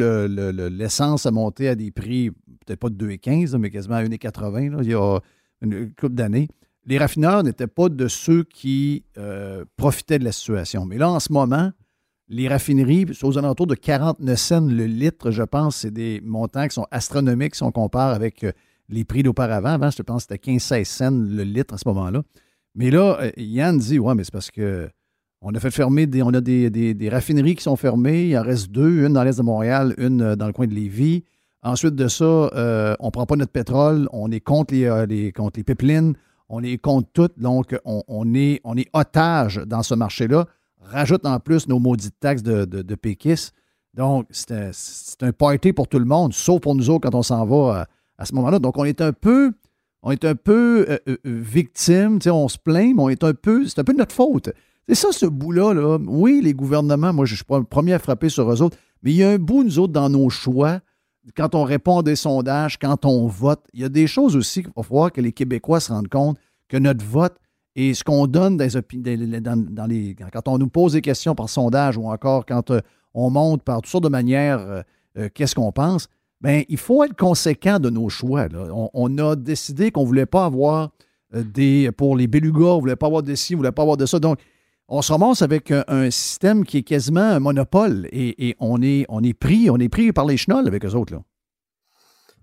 l'essence a monté à des prix, peut-être pas de 2,15, mais quasiment à 1,80, il y a une couple d'années, les raffineurs n'étaient pas de ceux qui euh, profitaient de la situation. Mais là, en ce moment, les raffineries, aux alentours de 49 cents le litre, je pense, c'est des montants qui sont astronomiques si on compare avec euh, les prix d'auparavant. Avant, je pense que c'était 15-16 cents le litre à ce moment-là. Mais là, euh, Yann dit Ouais, mais c'est parce que on a fait fermer des. On a des, raffineries qui sont fermées. Il en reste deux, une dans l'est de Montréal, une dans le coin de Lévis. Ensuite de ça, on ne prend pas notre pétrole, on est contre les, contre les pipelines on est contre tout, donc on, est, on est otage dans ce marché-là. Rajoute en plus nos maudites taxes de, de, péquistes. Donc, c'est un, party pour tout le monde, sauf pour nous autres quand on s'en va euh, à, ce moment-là. Donc, on est un peu, on est un peu euh, euh, victime, on se plaint, mais on est un peu, c'est un peu de notre faute. C'est ça, ce bout-là. Là. Oui, les gouvernements, moi, je suis le premier à frapper sur eux autres, mais il y a un bout, nous autres, dans nos choix quand on répond à des sondages, quand on vote, il y a des choses aussi qu'il va falloir que les Québécois se rendent compte que notre vote et ce qu'on donne dans, les, quand on nous pose des questions par sondage ou encore quand euh, on montre par toutes sortes de manières euh, euh, qu'est-ce qu'on pense, bien, il faut être conséquent de nos choix. On, a décidé qu'on ne voulait pas avoir des. Pour les belugas, on ne voulait pas avoir de ci, on ne voulait pas avoir de ça. Donc, on se ramasse avec un, système qui est quasiment un monopole et, on, est, on est pris, on est pris par les chenolles avec eux autres. Là.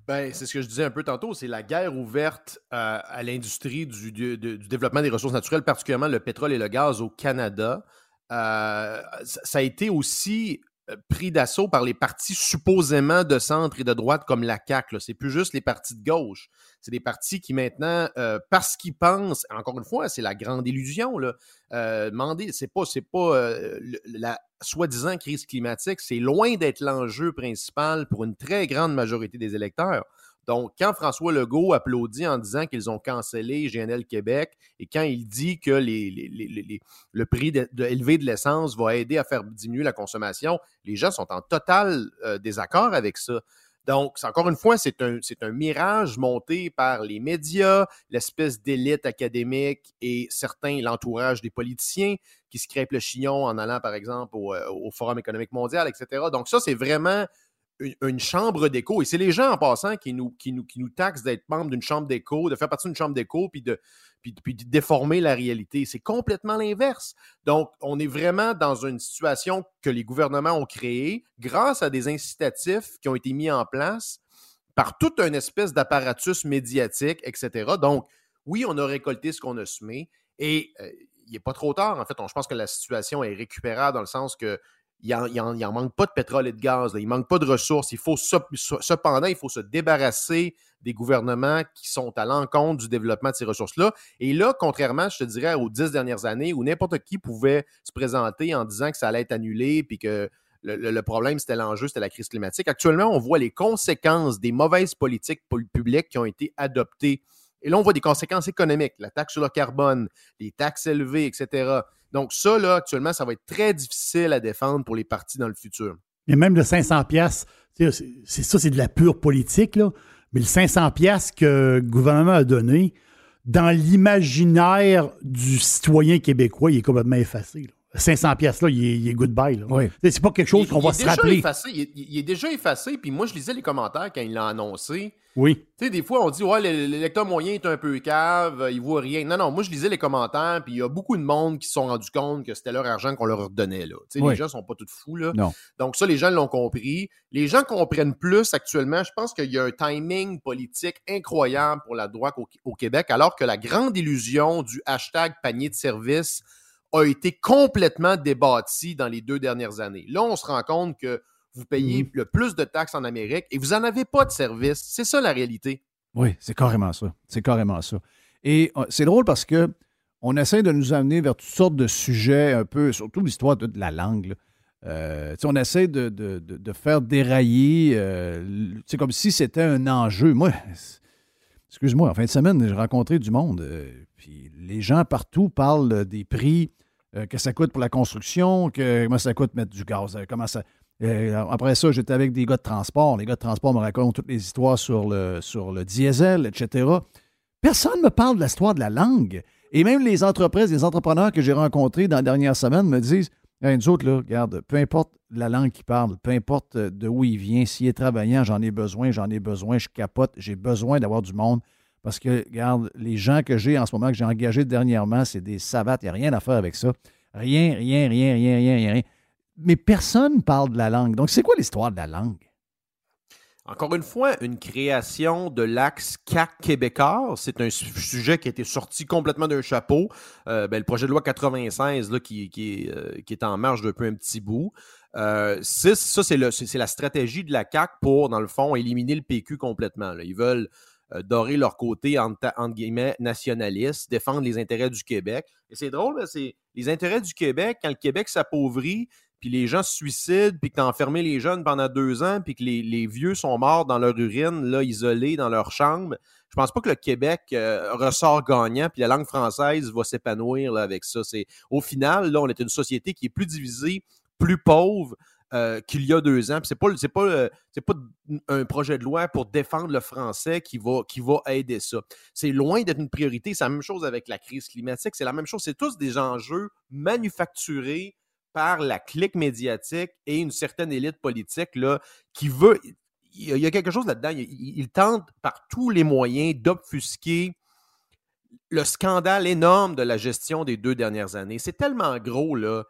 Ben, c'est ce que je disais un peu tantôt, c'est la guerre ouverte euh, à l'industrie du, développement des ressources naturelles, particulièrement le pétrole et le gaz au Canada. Euh, ça a été aussi euh, pris d'assaut par les partis supposément de centre et de droite comme la CAQ. C'est plus juste les partis de gauche. C'est des partis qui maintenant, euh, parce qu'ils pensent, encore une fois, c'est la grande illusion, là, euh, c'est pas, c'est pas euh, la soi-disant crise climatique, c'est loin d'être l'enjeu principal pour une très grande majorité des électeurs. Donc, quand François Legault applaudit en disant qu'ils ont cancellé GNL Québec et quand il dit que le prix élevé de l'essence va aider à faire diminuer la consommation, les gens sont en total euh, désaccord avec ça. Donc, encore une fois, c'est un, mirage monté par les médias, l'espèce d'élite académique et certains, l'entourage des politiciens qui se crêpent le chignon en allant, par exemple, au, euh, au Forum économique mondial, etc. Donc, ça, c'est vraiment une, chambre d'écho. Et c'est les gens en passant qui nous, taxent d'être membre d'une chambre d'écho, de faire partie d'une chambre d'écho, puis de, puis, de déformer la réalité. C'est complètement l'inverse. Donc, on est vraiment dans une situation que les gouvernements ont créée grâce à des incitatifs qui ont été mis en place par toute une espèce d'apparatus médiatique, etc. Donc, oui, on a récolté ce qu'on a semé et euh, il n'est pas trop tard. En fait, je pense que la situation est récupérable dans le sens que il n'en manque pas de pétrole et de gaz, il ne manque pas de ressources. Il faut cependant, il faut se débarrasser des gouvernements qui sont à l'encontre du développement de ces ressources-là. Et là, contrairement, je te dirais, aux dix dernières années où n'importe qui pouvait se présenter en disant que ça allait être annulé puis que le, problème, c'était l'enjeu, c'était la crise climatique. Actuellement, on voit les conséquences des mauvaises politiques publiques qui ont été adoptées. Et là, on voit des conséquences économiques, la taxe sur le carbone, les taxes élevées, etc. Donc, ça, là, actuellement, ça va être très difficile à défendre pour les partis dans le futur. Et même le 500 pièces, c'est ça, c'est de la pure politique, là. Mais le 500 pièces que le gouvernement a donné, dans l'imaginaire du citoyen québécois, il est complètement effacé. 500 pièces là, il est, goodbye. Là. C'est pas quelque chose qu'on va se rappeler. il, est déjà effacé. Puis moi, je lisais les commentaires quand il l'a annoncé. Oui. Tu sais, des fois, on dit, ouais, l'électeur moyen est un peu cave, il voit rien. Non, non, moi, je lisais les commentaires, puis il y a beaucoup de monde qui se sont rendus compte que c'était leur argent qu'on leur redonnait, là. Tu sais, les gens sont pas tous fous, là. Non. Donc, ça, les gens l'ont compris. Les gens comprennent plus actuellement. Je pense qu'il y a un timing politique incroyable pour la droite au, Québec, alors que la grande illusion du hashtag panier de service a été complètement débattie dans les deux dernières années. Là, on se rend compte que vous payez mhm. le plus de taxes en Amérique et vous n'en avez pas de service. C'est ça la réalité. Oui, c'est carrément ça. C'est carrément ça. Et euh, c'est drôle parce que on essaie de nous amener vers toutes sortes de sujets, un peu, surtout l'histoire de, la langue. Euh, on essaie de, faire dérailler, euh, c'est comme si c'était un enjeu. Moi, excuse-moi, en fin de semaine, j'ai rencontré du monde, puis les gens partout parlent des prix que ça coûte pour la construction, que comment ça coûte mettre du gaz, comment ça. Euh, après ça, j'étais avec des gars de transport. Les gars de transport me racontent toutes les histoires sur le, sur le diesel, etc. Personne ne me parle de l'histoire de la langue. Et même les entreprises, les entrepreneurs que j'ai rencontrés dans la dernière semaine me disent Nous autres, là, regarde, peu importe la langue qu'ils parlent, peu importe euh, de où il vient, s'il est travaillant, j'en ai besoin, j'en ai besoin, je capote, j'ai besoin d'avoir du monde. Parce que, regarde, les gens que j'ai en ce moment, que j'ai engagés dernièrement, c'est des savates, il n'y a rien à faire avec ça. Rien, rien, rien, rien, rien, rien mais personne ne parle de la langue. Donc, c'est quoi l'histoire de la langue? Encore une fois, une création de l'axe CAC québécois, c'est un sujet qui a été sorti complètement d'un chapeau. Euh, ben, le projet de loi 96 là, qui, qui, est, euh, qui est en marche depuis un petit bout. Euh, ça, c'est la stratégie de la CAC pour, dans le fond, éliminer le PQ complètement. Ils veulent dorer leur côté, entre, guillemets, nationaliste, défendre les intérêts du Québec. Et c'est drôle, c'est les intérêts du Québec, quand le Québec s'appauvrit, puis les gens se suicident, puis que tu as enfermé les jeunes pendant deux ans, puis que les, vieux sont morts dans leur urine, là, isolés dans leur chambre. Je pense pas que le Québec euh, ressort gagnant, puis la langue française va s'épanouir avec ça. C'est Au final, là, on est une société qui est plus divisée, plus pauvre, euh, qu'il y a deux ans. C'est pas, c'est pas, euh, pas un projet de loi pour défendre le français qui va, qui va aider ça. C'est loin d'être une priorité. C'est la même chose avec la crise climatique. C'est la même chose. C'est tous des enjeux manufacturés par la clique médiatique et une certaine élite politique qui veut. Il y a quelque chose là-dedans. Il, tente par tous les moyens d'obfusquer le scandale énorme de la gestion des deux dernières années. C'est tellement gros, là.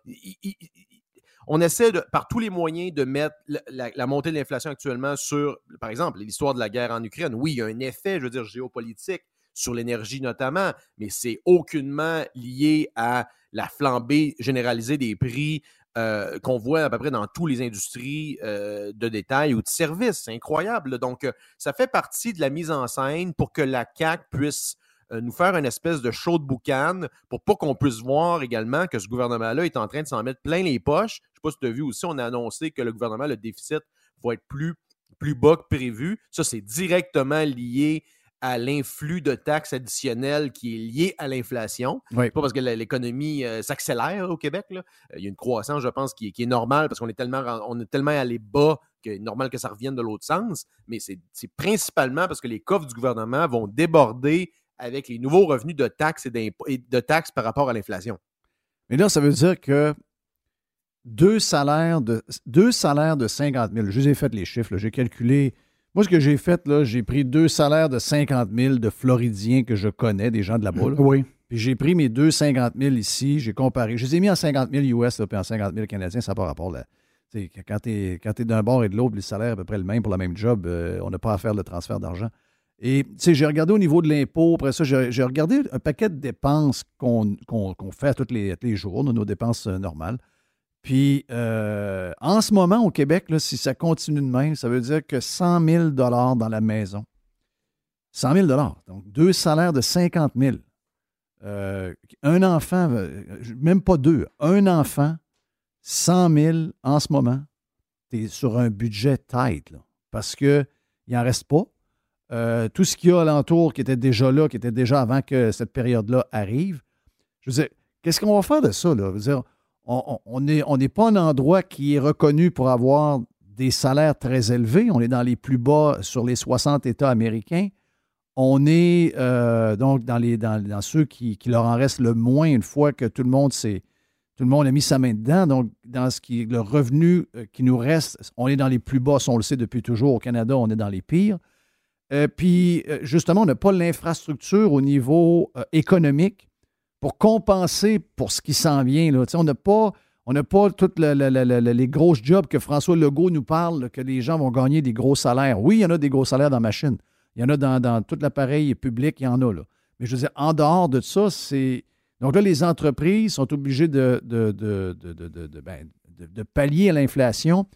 on essaie par tous les moyens de mettre la, montée de l'inflation actuellement sur, par exemple, l'histoire de la guerre en Ukraine. Oui, il y a un effet, je veux dire, géopolitique sur l'énergie notamment, mais c'est aucunement lié à la flambée généralisée des prix euh, qu'on voit à peu près dans toutes les industries euh, de détail ou de services. C'est incroyable. Donc, euh, ça fait partie de la mise en scène pour que la CAC puisse nous faire une espèce de show de boucan pour pas qu'on puisse voir également que ce gouvernement-là est en train de s'en mettre plein les poches. Je ne sais pas si tu as vu aussi, on a annoncé que le gouvernement, le déficit va être plus, plus bas que prévu. Ça, c'est directement lié à l'influx de taxes additionnelles qui est lié à l'inflation. Pas parce que l'économie euh, s'accélère au Québec. Là. Euh, il y a une croissance, je pense, qui, est normale parce qu'on est tellement on est tellement allé bas que c'est normal que ça revienne de l'autre sens. Mais c'est principalement parce que les coffres du gouvernement vont déborder avec les nouveaux revenus de taxes et, et de taxes par rapport à l'inflation. Mais là, ça veut dire que deux salaires de, deux salaires de 50 000, je vous ai fait les chiffres, j'ai calculé moi, ce que j'ai fait, là, j'ai pris deux salaires de 50 000 de Floridiens que je connais, des gens de la boule. Oui. Puis j'ai pris mes deux 50 000 ici, j'ai comparé. Je les ai mis en 50 000 US, puis en 50 000 Canadiens, ça n'a pas rapport là. quand tu es, d'un bord et de l'autre, les salaires à peu près le même pour le même job, euh, on n'a pas à faire le transfert d'argent. Et j'ai regardé au niveau de l'impôt, après ça, j'ai regardé un paquet de dépenses qu'on fait tous les, tous les jours, nos dépenses euh, normales. Puis, euh, en ce moment, au Québec, si ça continue de même, ça veut dire que 100 000 dans la maison. 100 000 donc deux salaires de 50 000. Euh, un enfant, euh, même pas deux, un enfant, 100 000 en ce moment, tu es sur un budget tight, là, parce qu'il n'en reste pas. tout ce qu'il y a alentour qui était déjà là, qui était déjà avant que cette période-là arrive, je veux dire, qu'est-ce qu'on va faire de ça? Là? Je veux dire, on n'est pas un endroit qui est reconnu pour avoir des salaires très élevés. On est dans les plus bas sur les 60 États américains. On est euh, donc dans, ceux qui, leur en reste le moins une fois que tout le monde tout le monde a mis sa main dedans. Donc, dans ce qui le revenu euh, qui nous reste, on est dans les plus bas, on le sait depuis toujours. Au Canada, on est dans les pires. Euh, puis, justement, on n'a pas l'infrastructure au niveau économique pour compenser pour ce qui s'en vient. Là. On n'a pas, toutes les grosses jobs que François Legault nous parle, que les gens vont gagner des gros salaires. Oui, il y en a des gros salaires dans ma machine. Il y en a dans, tout l'appareil public, il y en a. Là. Mais je veux dire, en dehors de ça, c'est. Donc là, les entreprises sont obligées de, ben, pallier à l'inflation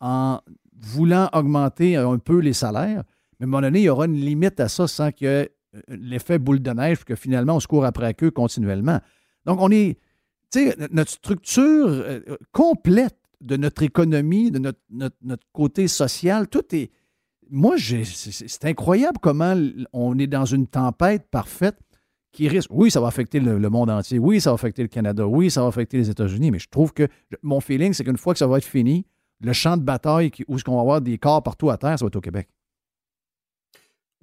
en voulant augmenter un peu les salaires. Mais à un moment donné, il y aura une limite à ça sans que l'effet boule de neige, que finalement, on se court après eux continuellement. Donc, on est, tu sais, notre structure euh, complète de notre économie, de notre, notre, côté social, tout est. Moi, c'est incroyable comment on est dans une tempête parfaite qui risque. Oui, ça va affecter le, monde entier. Oui, ça va affecter le Canada. Oui, ça va affecter les États-Unis. Mais je trouve que mon feeling, c'est qu'une fois que ça va être fini, le champ de bataille où est-ce qu'on va avoir des corps partout à terre, ça va être au Québec.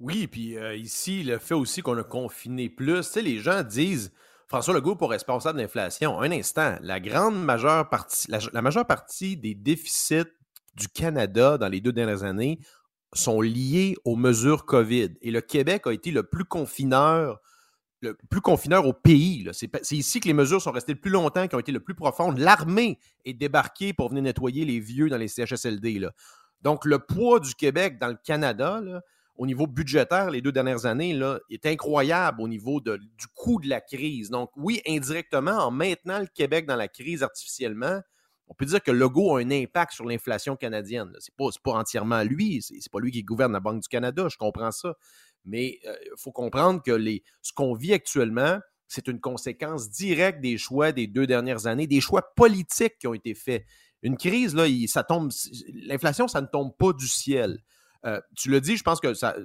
Oui, puis euh, ici, le fait aussi qu'on a confiné plus, tu sais, les gens disent François Legault pour responsable de l'inflation. Un instant, la grande majeure partie, la, majeure partie des déficits du Canada dans les deux dernières années sont liés aux mesures COVID. Et le Québec a été le plus confineur, au pays. C'est ici que les mesures sont restées le plus longtemps, qui ont été le plus profondes. L'armée est débarquée pour venir nettoyer les vieux dans les CHSLD. Donc, le poids du Québec dans le Canada, au niveau budgétaire les deux dernières années là, est incroyable au niveau de, du coût de la crise. Donc, oui, indirectement, en maintenant le Québec dans la crise artificiellement, on peut dire que le logo a un impact sur l'inflation canadienne. Ce n'est pas, pas, entièrement lui, c'est pas lui qui gouverne la Banque du Canada, je comprends ça. Mais il euh, faut comprendre que les, ce qu'on vit actuellement, c'est une conséquence directe des choix des deux dernières années, des choix politiques qui ont été faits. Une crise, là, ça tombe. L'inflation, ça ne tombe pas du ciel. Euh, tu le dis, je pense que, ça,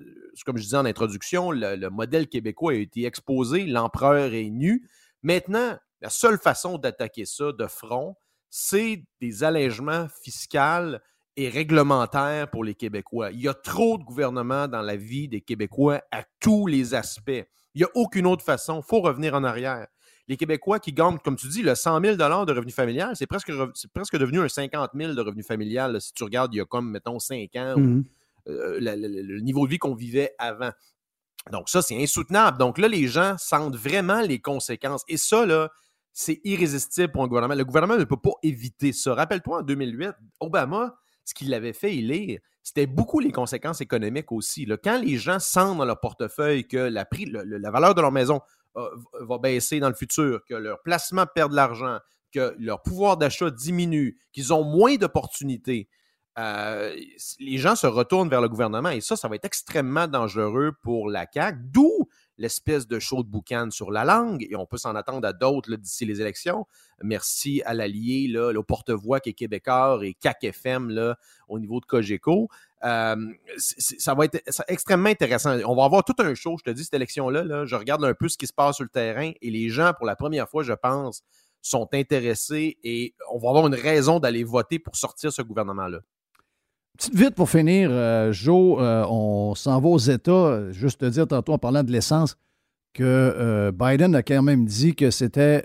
comme je disais en introduction, le, modèle québécois a été exposé, l'empereur est nu. Maintenant, la seule façon d'attaquer ça de front, c'est des allègements fiscaux et réglementaires pour les Québécois. Il y a trop de gouvernements dans la vie des Québécois à tous les aspects. Il n'y a aucune autre façon. Il faut revenir en arrière. Les Québécois qui gagnent, comme tu dis, le 100 000 de revenu familial, c'est presque, presque devenu un 50 000 de revenu familial. si tu regardes, il y a comme, mettons, 5 ans. Mmh euh, le niveau de vie qu'on vivait avant. Donc, ça, c'est insoutenable. Donc là, les gens sentent vraiment les conséquences. Et ça, là, c'est irrésistible pour un gouvernement. Le gouvernement ne peut pas éviter ça. Rappelle-toi, en 2008, Obama, ce qu'il avait fait il c'était beaucoup les conséquences économiques aussi. Quand les gens sentent dans leur portefeuille que la, prix, la valeur de leur maison euh, va baisser dans le futur, que leur placement perd de l'argent, que leur pouvoir d'achat diminue, qu'ils ont moins d'opportunités, euh, les gens se retournent vers le gouvernement et ça, ça va être extrêmement dangereux pour la CAQ, d'où l'espèce de show de boucan sur la langue et on peut s'en attendre à d'autres d'ici les élections. Merci à l'allié, le porte-voix qui est québécois et CAC FM là, au niveau de Cogeco. Euh, ça va être extrêmement intéressant. On va avoir tout un show, je te dis, cette élection-là. Là, je regarde un peu ce qui se passe sur le terrain et les gens, pour la première fois, je pense, sont intéressés et on va avoir une raison d'aller voter pour sortir ce gouvernement-là. Petite vite pour finir, euh, Joe, euh, on s'en va aux États. Juste te dire tantôt en parlant de l'essence que euh, Biden a quand même dit que c'était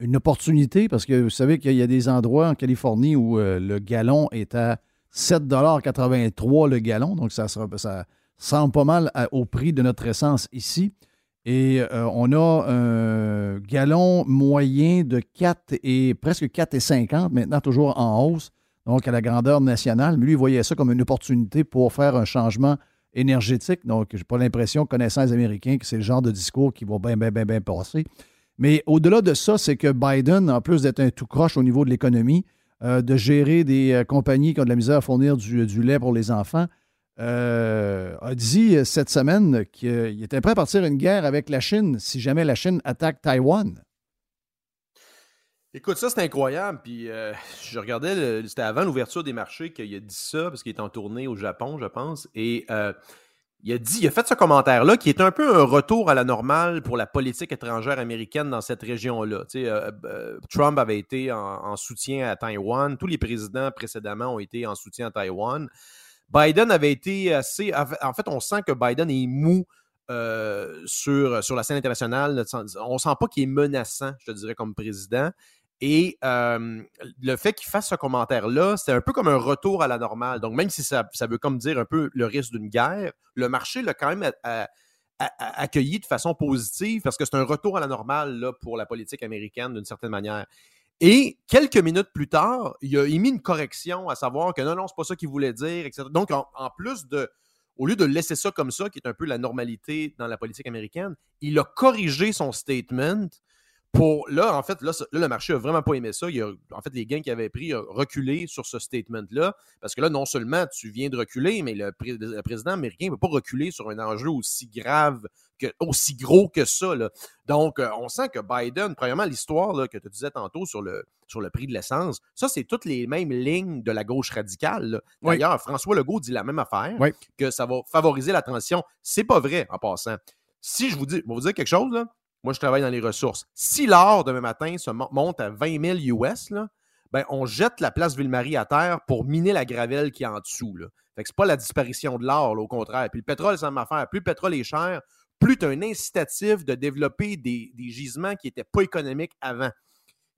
une opportunité parce que vous savez qu'il y a des endroits en Californie où le gallon est à 7,83 le gallon. Donc ça, sera, ça semble pas mal au prix de notre essence ici. Et on a un gallon moyen de 4 et presque 4,50 maintenant toujours en hausse donc à la grandeur nationale. Mais lui, il voyait ça comme une opportunité pour faire un changement énergétique. Donc, je n'ai pas l'impression, connaissant les Américains, que c'est le genre de discours qui va bien, bien, bien, bien passer. Mais au-delà de ça, c'est que Biden, en plus d'être un tout croche au niveau de l'économie, euh, de gérer des euh, compagnies qui ont de la misère à fournir du, lait pour les enfants, euh, a dit cette semaine qu'il était prêt à partir une guerre avec la Chine si jamais la Chine attaque Taïwan. Écoute, ça, c'est incroyable. Puis euh, je regardais, c'était avant l'ouverture des marchés qu'il a dit ça, parce qu'il est en tournée au Japon, je pense. Et euh, il a dit, il a fait ce commentaire-là qui est un peu un retour à la normale pour la politique étrangère américaine dans cette région-là. Euh, Trump avait été en, soutien à Taïwan. Tous les présidents précédemment ont été en soutien à Taïwan. Biden avait été assez. En fait, on sent que Biden est mou. sur, sur la scène internationale. On sent pas qu'il est menaçant, je te dirais, comme président. Et le fait qu'il fasse ce commentaire-là, c'est un peu comme un retour à la normale. Donc, même si ça, veut comme dire un peu le risque d'une guerre, le marché l'a quand même accueilli de façon positive parce que c'est un retour à la normale là, pour la politique américaine d'une certaine manière. Et quelques minutes plus tard, il a émis une correction à savoir que non, non, c'est pas ça qu'il voulait dire, etc. Donc, en, plus de, au lieu de laisser ça comme ça, qui est un peu la normalité dans la politique américaine, il a corrigé son statement pour là, en fait, là, le marché a vraiment pas aimé ça. en fait, les gains qu'il avait pris ont reculé sur ce statement-là. Parce que là, non seulement tu viens de reculer, mais le, président américain ne peut pas reculer sur un enjeu aussi grave, que, aussi gros que ça. Donc, euh, on sent que Biden, premièrement, l'histoire que tu disais tantôt sur le, sur le prix de l'essence, ça, c'est toutes les mêmes lignes de la gauche radicale. D'ailleurs, François Legault dit la même affaire, que ça va favoriser la transition. C'est pas vrai, en passant. Si je vous dis, je vais vous dire quelque chose, là, moi, je travaille dans les ressources. Si l'or demain matin se monte à 20 000 US, ben, on jette la place Ville-Marie à terre pour miner la gravelle qui est en dessous. Là. Fait que c'est pas la disparition de l'or, au contraire. Puis le pétrole, ça m'a faire. Plus le pétrole est cher, plus tu as un incitatif de développer des, gisements qui n'étaient pas économiques avant.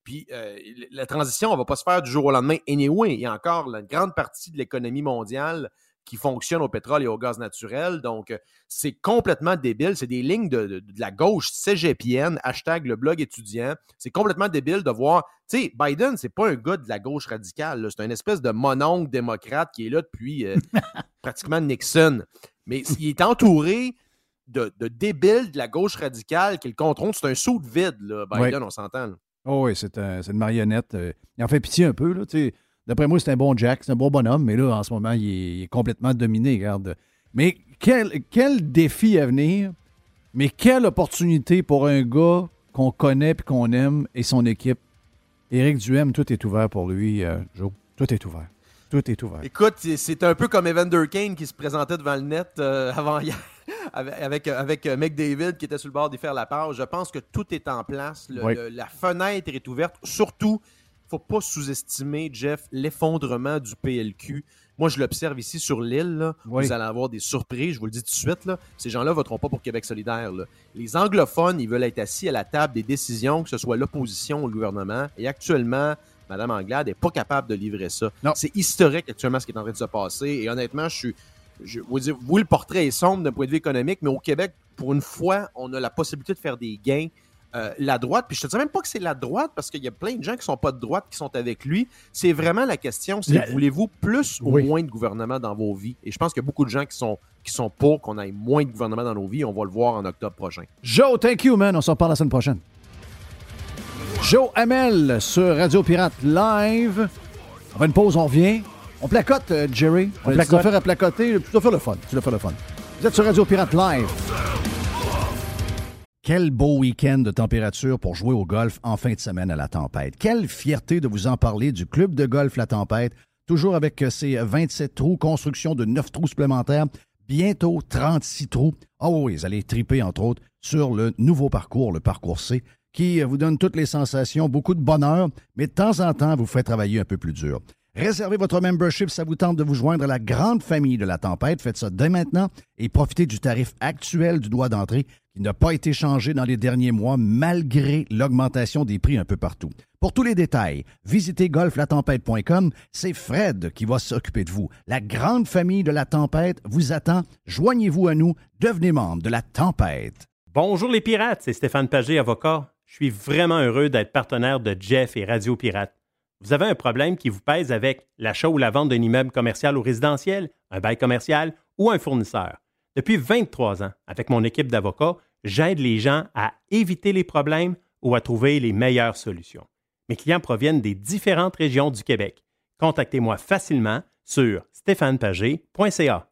Puis euh, la transition, on ne va pas se faire du jour au lendemain anyway. Il y a encore la grande partie de l'économie mondiale qui fonctionne au pétrole et au gaz naturel. Donc, euh, c'est complètement débile. C'est des lignes de, la gauche cégepienne, hashtag le blog étudiant. C'est complètement débile de voir. Tu sais, Biden, c'est pas un gars de la gauche radicale. C'est un espèce de mononcle démocrate qui est là depuis euh, [LAUGHS] pratiquement Nixon. Mais il est entouré de, débiles de la gauche radicale qui le contrôle. C'est un saut de vide, là, Biden, on s'entend. Oh oui, c'est une marionnette. Euh, il en fait pitié un peu. Là, tu sais D'après moi, c'est un bon Jack, c'est un bon bonhomme, mais là, en ce moment, il est, complètement dominé, regarde. Mais quel, quel défi à venir, mais quelle opportunité pour un gars qu'on connaît et qu'on aime et son équipe. Éric Duhem, tout est ouvert pour lui, euh, Joe. Tout est ouvert. Tout est ouvert. Écoute, c'est un peu comme Evander Kane qui se présentait devant le net euh, avant hier [LAUGHS] avec, avec, euh, McDavid qui était sur le bord d'y faire la part. Je pense que tout est en place. la fenêtre est ouverte. Surtout, faut pas sous-estimer, Jeff, l'effondrement du PLQ. Moi, je l'observe ici sur l'île. Vous allez avoir des surprises, je vous le dis tout de suite. Là. Ces gens-là ne voteront pas pour Québec solidaire. Les anglophones, ils veulent être assis à la table des décisions, que ce soit l'opposition ou le gouvernement. Et actuellement, Mme Anglade n'est pas capable de livrer ça. C'est historique actuellement ce qui est en train de se passer. Et honnêtement, je suis. Je vous dire, oui, le portrait est sombre d'un point de vue économique, mais au Québec, pour une fois, on a la possibilité de faire des gains euh, la droite, puis je te dis même pas que c'est la droite, parce qu'il y a plein de gens qui sont pas de droite qui sont avec lui. C'est vraiment la question, c'est voulez-vous plus ou moins de gouvernement dans vos vies? Et je pense qu'il y a beaucoup de gens qui sont, qui sont pour qu'on ait moins de gouvernement dans nos vies. On va le voir en octobre prochain. Joe, thank you, man. On s'en parle la semaine prochaine. Joe Hamel sur Radio Pirate Live. On va une pause, on revient. On placote, euh, Jerry. On, placote. affaires à placoter. Tu dois faire le fun. Tu dois faire le fun. Vous êtes sur Radio Pirate Live. Quel beau week-end de température pour jouer au golf en fin de semaine à la tempête. Quelle fierté de vous en parler du club de golf La Tempête, toujours avec euh, ses 27 trous, construction de 9 trous supplémentaires, bientôt 36 trous. Ah oui, vous allez triper, entre autres, sur le nouveau parcours, le parcours C, qui euh, vous donne toutes les sensations, beaucoup de bonheur, mais de temps en temps, vous fait travailler un peu plus dur. Réservez votre membership, ça vous tente de vous joindre à la grande famille de la tempête. Faites ça dès maintenant et profitez du tarif actuel du droit d'entrée qui n'a pas été changé dans les derniers mois malgré l'augmentation des prix un peu partout. Pour tous les détails, visitez golflatempête.com. C'est Fred qui va s'occuper de vous. La grande famille de la tempête vous attend. Joignez-vous à nous. Devenez membre de la tempête. Bonjour les pirates, c'est Stéphane Pagé, avocat. Je suis vraiment heureux d'être partenaire de Jeff et Radio Pirate. Vous avez un problème qui vous pèse avec l'achat ou la vente d'un immeuble commercial ou résidentiel, un bail commercial ou un fournisseur. Depuis 23 ans, avec mon équipe d'avocats, j'aide les gens à éviter les problèmes ou à trouver les meilleures solutions. Mes clients proviennent des différentes régions du Québec. Contactez-moi facilement sur stéphanepagé.ca.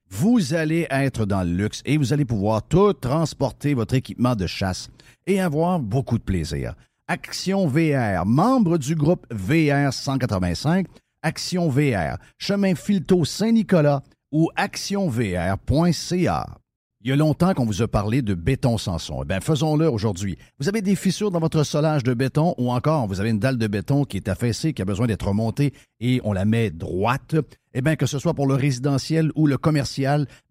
vous allez être dans le luxe et vous allez pouvoir tout transporter votre équipement de chasse et avoir beaucoup de plaisir. Action VR, membre du groupe VR 185, Action VR, chemin Filto Saint-Nicolas ou actionvr.ca. Il y a longtemps qu'on vous a parlé de béton Sanson. Eh bien, faisons-le aujourd'hui. Vous avez des fissures dans votre solage de béton ou encore vous avez une dalle de béton qui est affaissée, qui a besoin d'être remontée et on la met droite. Eh bien, que ce soit pour le résidentiel ou le commercial,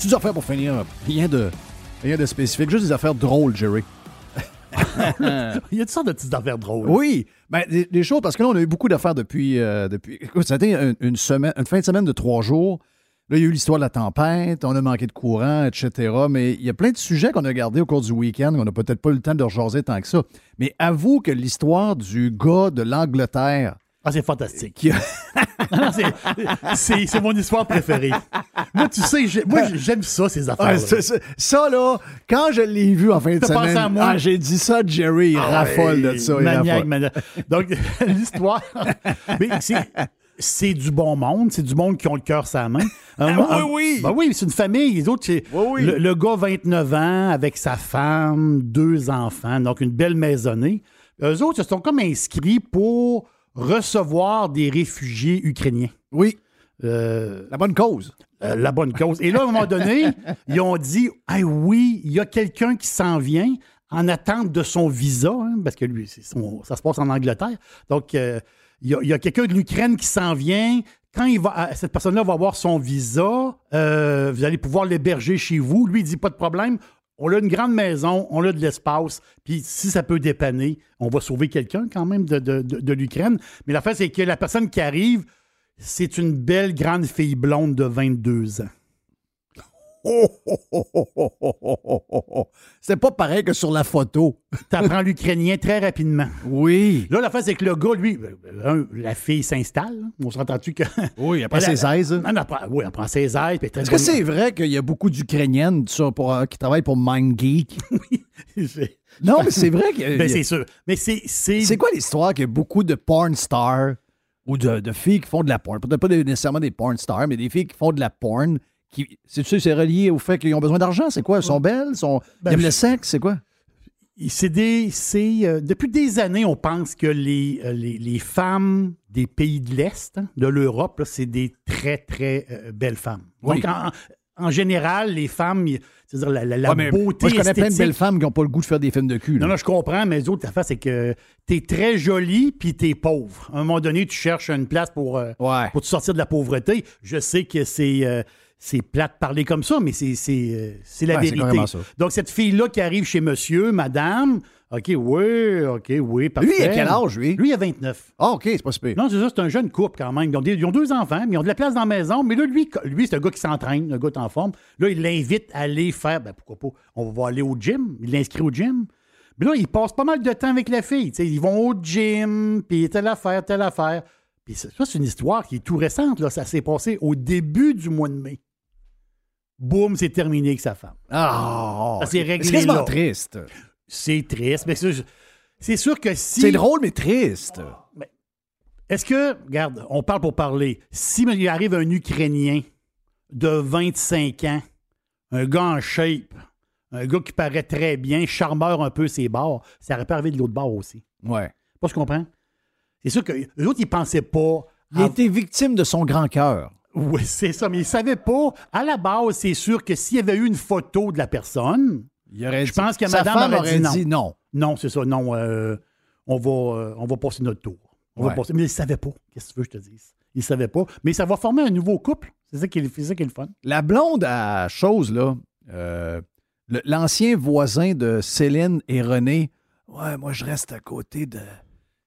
Petites affaires pour finir. Rien de, rien de spécifique. Juste des affaires drôles, Jerry. [LAUGHS] Il y a toutes sortes de petites affaires drôles. Oui, ben, des, des choses, parce que là, on a eu beaucoup d'affaires depuis, euh, depuis. Écoute, ça a été une, une semaine, une fin de semaine de trois jours. Là, il y a eu l'histoire de la tempête, on a manqué de courant, etc. Mais il y a plein de sujets qu'on a gardés au cours du week-end. On n'a peut-être pas eu le temps de rejaser tant que ça. Mais avoue que l'histoire du gars de l'Angleterre. Ah, c'est fantastique. [LAUGHS] C'est- mon histoire préférée. Moi, tu sais, moi, j'aime ça, ces Ah, affaires. c'est- ça, là, quand je l'ai vu en fin de semaine, ah, j'ai dit ça, Jerry, il raffole de ça. Maniaque, maniaque. Donc, [LAUGHS] l'histoire. Mais c'est. Du bon monde, c'est du monde qui ont le cœur sa main. Un- oui, un- oui. Ben oui, c'est une famille. Les autres, c'est oui. Le, le gars 29 ans avec sa femme, deux enfants, donc une belle maisonnée. Eux autres se sont comme inscrits pour recevoir des réfugiés ukrainiens. Oui, Euh, la bonne cause. euh, la bonne cause. Et là, à un moment donné, [LAUGHS] ils ont dit Ah oui, il y a quelqu'un qui s'en vient en attente de son visa, hein, parce que lui, son- ça se passe en Angleterre. Donc, euh, il y a, quelqu'un de l'Ukraine qui s'en vient. Quand il va, cette personne-là va avoir son visa, vous allez pouvoir l'héberger chez vous. Lui, il dit pas de problème. On a une grande maison, on a de l'espace, puis si ça peut dépanner, on va sauver quelqu'un quand même de, l'Ukraine. Mais l'affaire, c'est que la personne qui arrive, c'est une belle grande fille blonde de 22 ans. [LAUGHS] C'était pas pareil que sur la photo. T'apprends l'ukrainien très rapidement. Oui. Là, l'affaire, c'est que le gars, lui, euh, la fille s'installe. On s'entend-tu que. Oui, après ses aises. Non, non, après- oui, elle prend ses aises. Est-ce que bonne- c'est vrai qu'il y a beaucoup d'Ukrainiennes euh, qui travaillent pour MindGeek? [LAUGHS] C'est- Non, mais c'est vrai que. Ben, c'est sûr. Mais c'est. C'est quoi l'histoire qu'il y a beaucoup de porn stars ou de, de filles qui font de la porn? Peut-être pas nécessairement des porn stars, mais des filles qui font de la porn. Qui, c'est, c'est relié au fait qu'ils ont besoin d'argent? C'est quoi? Elles sont belles? Sont, Ben, ils aiment je- le sexe? C'est quoi? C'est des, c'est, euh, depuis des années, on pense que les, euh, les, les femmes des pays de l'Est, hein, de l'Europe, c'est des très, très euh, belles femmes. Oui. Donc, en, en général, les femmes, c'est-à-dire la, la- la Ouais, beauté moi, je connais plein de belles femmes qui n'ont pas le goût de faire des films de cul. là. Non, non, je comprends, mais l'autre affaire, c'est que t'es très jolie puis t'es pauvre. À un moment donné, tu cherches une place pour, euh, Ouais. pour te sortir de la pauvreté. Je sais que c'est c'est plate de parler comme ça, mais c'est c'est, euh, c'est la Ouais, vérité. Donc, cette fille-là qui arrive chez monsieur, madame, OK, oui, OK, oui, parfait. Lui, il a quel âge, lui? Lui, il a 29. Ah, OK, c'est pas super. Non, c'est ça, c'est un jeune couple quand même. Ils ont, des- ils ont deux enfants, mais ils ont de la place dans la maison. Mais là, lui, lui c'est un gars qui s'entraîne, un gars qui est en forme. Là, il l'invite à aller faire, ben pourquoi pas, on va aller au gym. Il l'inscrit au gym. Mais là, il passe pas mal de temps avec la fille. tu sais. ils vont au gym, puis telle affaire, telle affaire. Puis ça, ça, c'est une histoire qui est tout récente. Là. Ça s'est passé au début du mois de mai. Boum, c'est terminé avec sa femme. Ah, Ça s'est réglé C'est là. triste. C'est triste, mais c'est c'est sûr que si... C'est drôle, mais triste. Est-ce que, regarde, on parle pour parler, si il arrive un Ukrainien de 25 ans, un gars en shape, un gars qui paraît très bien, charmeur un peu ses bords, ça aurait pu arriver de l'autre bord aussi. Ouais. Pas ce qu'on comprends? C'est sûr que les autres, ils pensaient pas. Il à- été victime de son grand cœur. Oui, c'est ça, mais ils savaient pas. À la base, c'est sûr que s'il y avait eu une photo de la personne, Il aurait je dit- pense que madame aurait, dit dit non. Non, c'est ça, non, euh, on, va, euh, on va passer notre tour. On va Ouais. passer. Mais ils ne savaient pas. Qu'est-ce que tu veux que je te dise? Ils ne savaient pas. Mais ça va former un nouveau couple. C'est ça qui est, ça qui est le fun. La blonde à chose, là, euh, l'ancien voisin de Céline et René, ouais, moi, je reste à côté de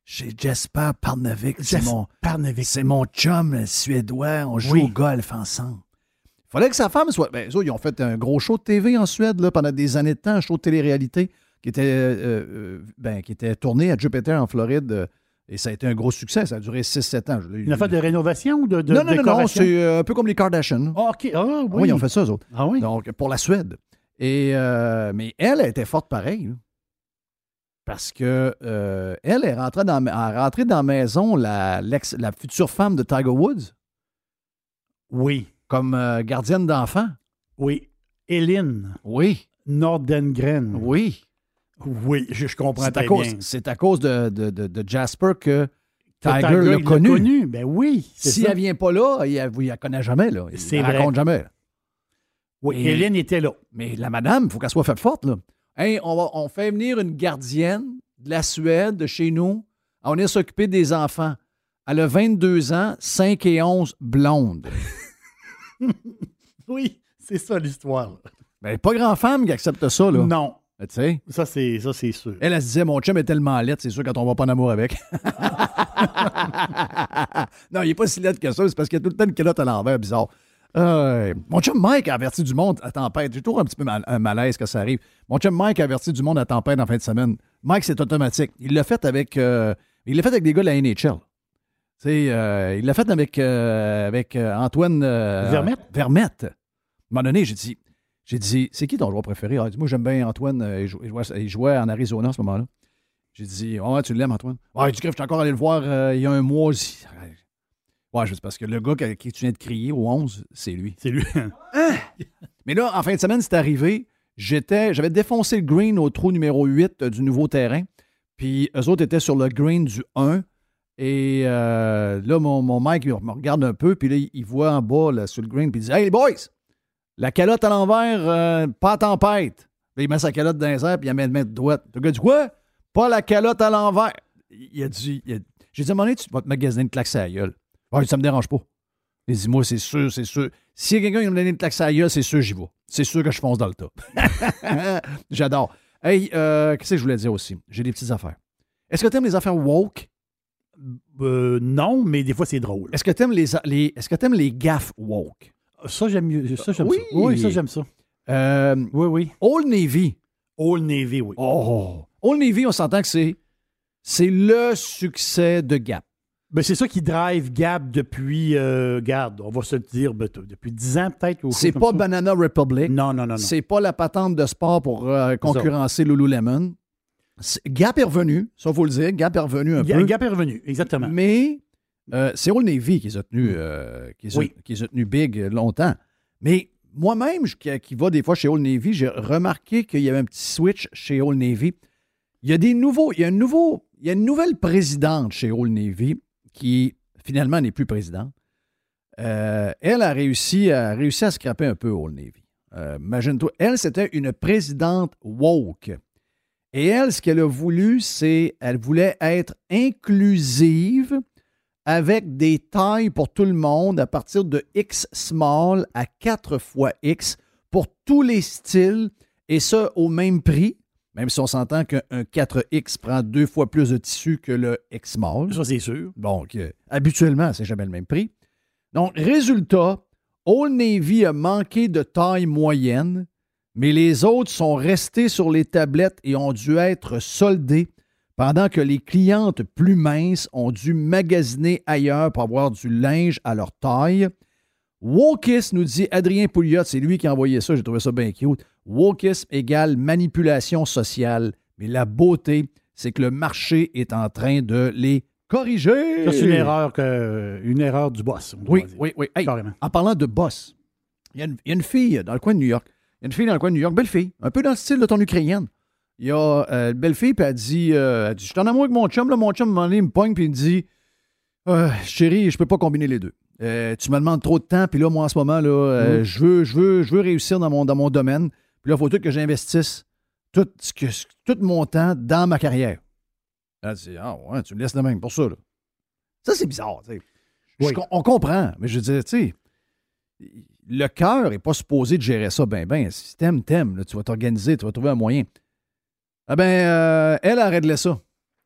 chez Jesper Parnevik. C'est mon, Parnevik. c'est mon chum suédois. On joue Oui. au golf ensemble. Il fallait que sa femme soit. Ben, ils ont fait un gros show de TV en Suède là, pendant des années de temps, un show de télé-réalité qui était, euh, euh, ben, qui était tourné à Jupiter en Floride. euh, et ça a été un gros succès. Ça a duré 6-7 ans. Une affaire de rénovation ou de, de non, non, non, non, c'est un peu comme les Kardashians. Ah, OK. Ah, oui. Oui, ils ont fait ça, eux autres. Ah oui? Donc, pour la Suède. Et, euh, mais elle, elle était forte pareil. là. Parce que euh, elle est rentrée dans, est rentrée dans la maison, la, l'ex- la future femme de Tiger Woods, Oui. comme euh, gardienne d'enfants. Oui. Hélène Oui, Nordengren. oui. Oui, je, je comprends C'est à, très cause, bien. c'est à cause de, de- de- de Jasper que Tiger, Tiger, l'a il connu. Ben oui. Si ça. elle vient pas là, il ne la connaît jamais. Là. Il la vrai. raconte jamais. Oui, Et- Hélène était là. Mais la madame, il faut qu'elle soit faite forte. Là. Hey, on, va- on fait venir une gardienne de la Suède, de chez nous. On est s'occuper des enfants. Elle a 22 ans, 5 et 11, blonde. [LAUGHS] Oui, c'est ça l'histoire. là. Ben, pas grand-femme qui accepte ça, là. Non. Tu sais, Ça, c'est ça, c'est sûr. elle, elle se disait, mon chum est tellement laid, c'est sûr quand on va pas en amour avec. [LAUGHS] [LAUGHS] non, il est pas si laid que ça, c'est parce qu'il y a tout le temps une culotte à l'envers, bizarre. Euh, mon chum Mike a averti du monde à tempête. J'ai toujours un petit peu mal- un malaise quand ça arrive. Mon chum Mike a averti du monde à tempête en fin de semaine. Mike, c'est automatique. Il l'a fait avec. euh, il l'a fait avec des gars de la NHL. Euh, il l'a fait avec, euh, avec Antoine Vermette? Vermette. À un moment donné, j'ai dit, j'ai dit, c'est qui ton joueur préféré? Ah, il dit, moi, j'aime bien Antoine. il, jou- il jouait, il jouait en Arizona à ce moment-là. J'ai dit, ouais, tu l'aimes, Antoine? Ouais, du coup, je suis encore allé le voir il y a un mois aussi. Ouais, je sais parce que le gars qui, qui tu viens de crier au 11, c'est lui. C'est lui. [LAUGHS] [LAUGHS] Mais là, en fin de semaine, c'est arrivé. J'étais, j'avais défoncé le green au trou numéro 8 euh, du nouveau terrain. Puis eux autres étaient sur le green du 1. Et euh, là, mon, mon mec il me regarde un peu. Puis là, il- voit en bas là, sur le green. Puis il dit Hey, les boys, la calotte à l'envers, euh, pas à tempête. Là, il met sa calotte dans les airs. Puis il met mettre droite. Le gars dit Quoi? Pas la calotte à l'envers. Il a dit il a- J'ai dit à un moment donné, tu vas te magasiner une claque à la gueule. Ouais, ça me dérange pas. Il dit, moi, c'est sûr, c'est sûr. S'il y a quelqu'un qui va me donner une claque à c'est sûr, j'y vais. C'est sûr que je fonce dans le tas. [LAUGHS] J'adore. Hey, euh, qu'est-ce que je voulais dire aussi? J'ai des petites affaires. Est-ce que tu aimes les affaires woke? Euh, non, mais des fois, c'est drôle. Est-ce que tu aimes les, les, est-ce que t'aimes les gaffes woke? Ça, j'aime mieux. Ça, j'aime Oui. ça. Oui, ça, j'aime ça. Euh, Oui, oui. Old Navy. Old Navy, oui. Oh! Old Navy, on s'entend que c'est, c'est le succès de Gap. Ben, c'est ça qui drive Gap depuis, euh, garde, on va se le dire, ben, depuis 10 ans peut-être. C'est pas ça. Banana Republic. Non, non, non, non. C'est pas la patente de sport pour euh, concurrencer Lululemon. Gap est revenu, ça faut le dire. Gap est revenu un Ga- peu. Gap est revenu, exactement. Mais euh, c'est Old Navy qui les a tenus, euh, qui les a- Oui. tenus big longtemps. Mais moi-même, qui, qui va des fois chez Old Navy, j'ai remarqué qu'il y avait un petit switch chez Old Navy. Il y a des nouveaux, il y a un nouveau, il y a une nouvelle présidente chez Old Navy qui finalement n'est plus présidente. Euh, elle a réussi, a réussi à scraper un peu Old Navy. Euh, Imagine-toi, elle, c'était une présidente woke. Et elle, ce qu'elle a voulu, c'est, elle voulait être inclusive avec des tailles pour tout le monde à partir de X small à 4 fois X pour tous les styles et ça au même prix, même si on s'entend qu'un 4X prend deux fois plus de tissu que le X small. Ça, c'est sûr. Donc, euh, habituellement, c'est jamais le même prix. Donc, résultat, Old Navy a manqué de taille moyenne, mais les autres sont restés sur les tablettes et ont dû être soldés pendant que les clientes plus minces ont dû magasiner ailleurs pour avoir du linge à leur taille. Wokisme nous dit Adrien Pouliot, c'est lui qui a envoyé ça, j'ai trouvé ça bien cute. Wokisme égale manipulation sociale. Mais la beauté, c'est que le marché est en train de les corriger. C'est une erreur, que, une erreur du boss. on Oui, dire. oui, oui. Hey, Carrément. en parlant de boss, il y, a une- il y a une fille dans le coin de New York. Il y a une fille dans le coin de New York, belle fille, un peu dans le style de ton ukrainienne. Il y a euh, une belle fille, puis elle dit, euh, elle dit Je suis en amour avec mon chum. Là, mon chum, donné, il me pogne, puis il me dit Euh, Chérie, je peux pas combiner les deux. Tu me demandes trop de temps, puis là, moi, en ce moment, là, Mm. je, veux, je, veux, je veux réussir dans mon, dans mon domaine. Puis là, il faut tout que j'investisse tout, ce que- tout mon temps dans ma carrière. Elle dit Ah, ouais, tu me laisses de même pour ça. Là. Ça, c'est bizarre. tu sais. Oui. on comprend, mais je veux dire, tu sais, le cœur n'est pas supposé de gérer ça ben ben. Si t'aimes, t'aimes. là, Tu vas t'organiser, tu vas trouver un moyen. Ah ben, euh, elle a réglé ça.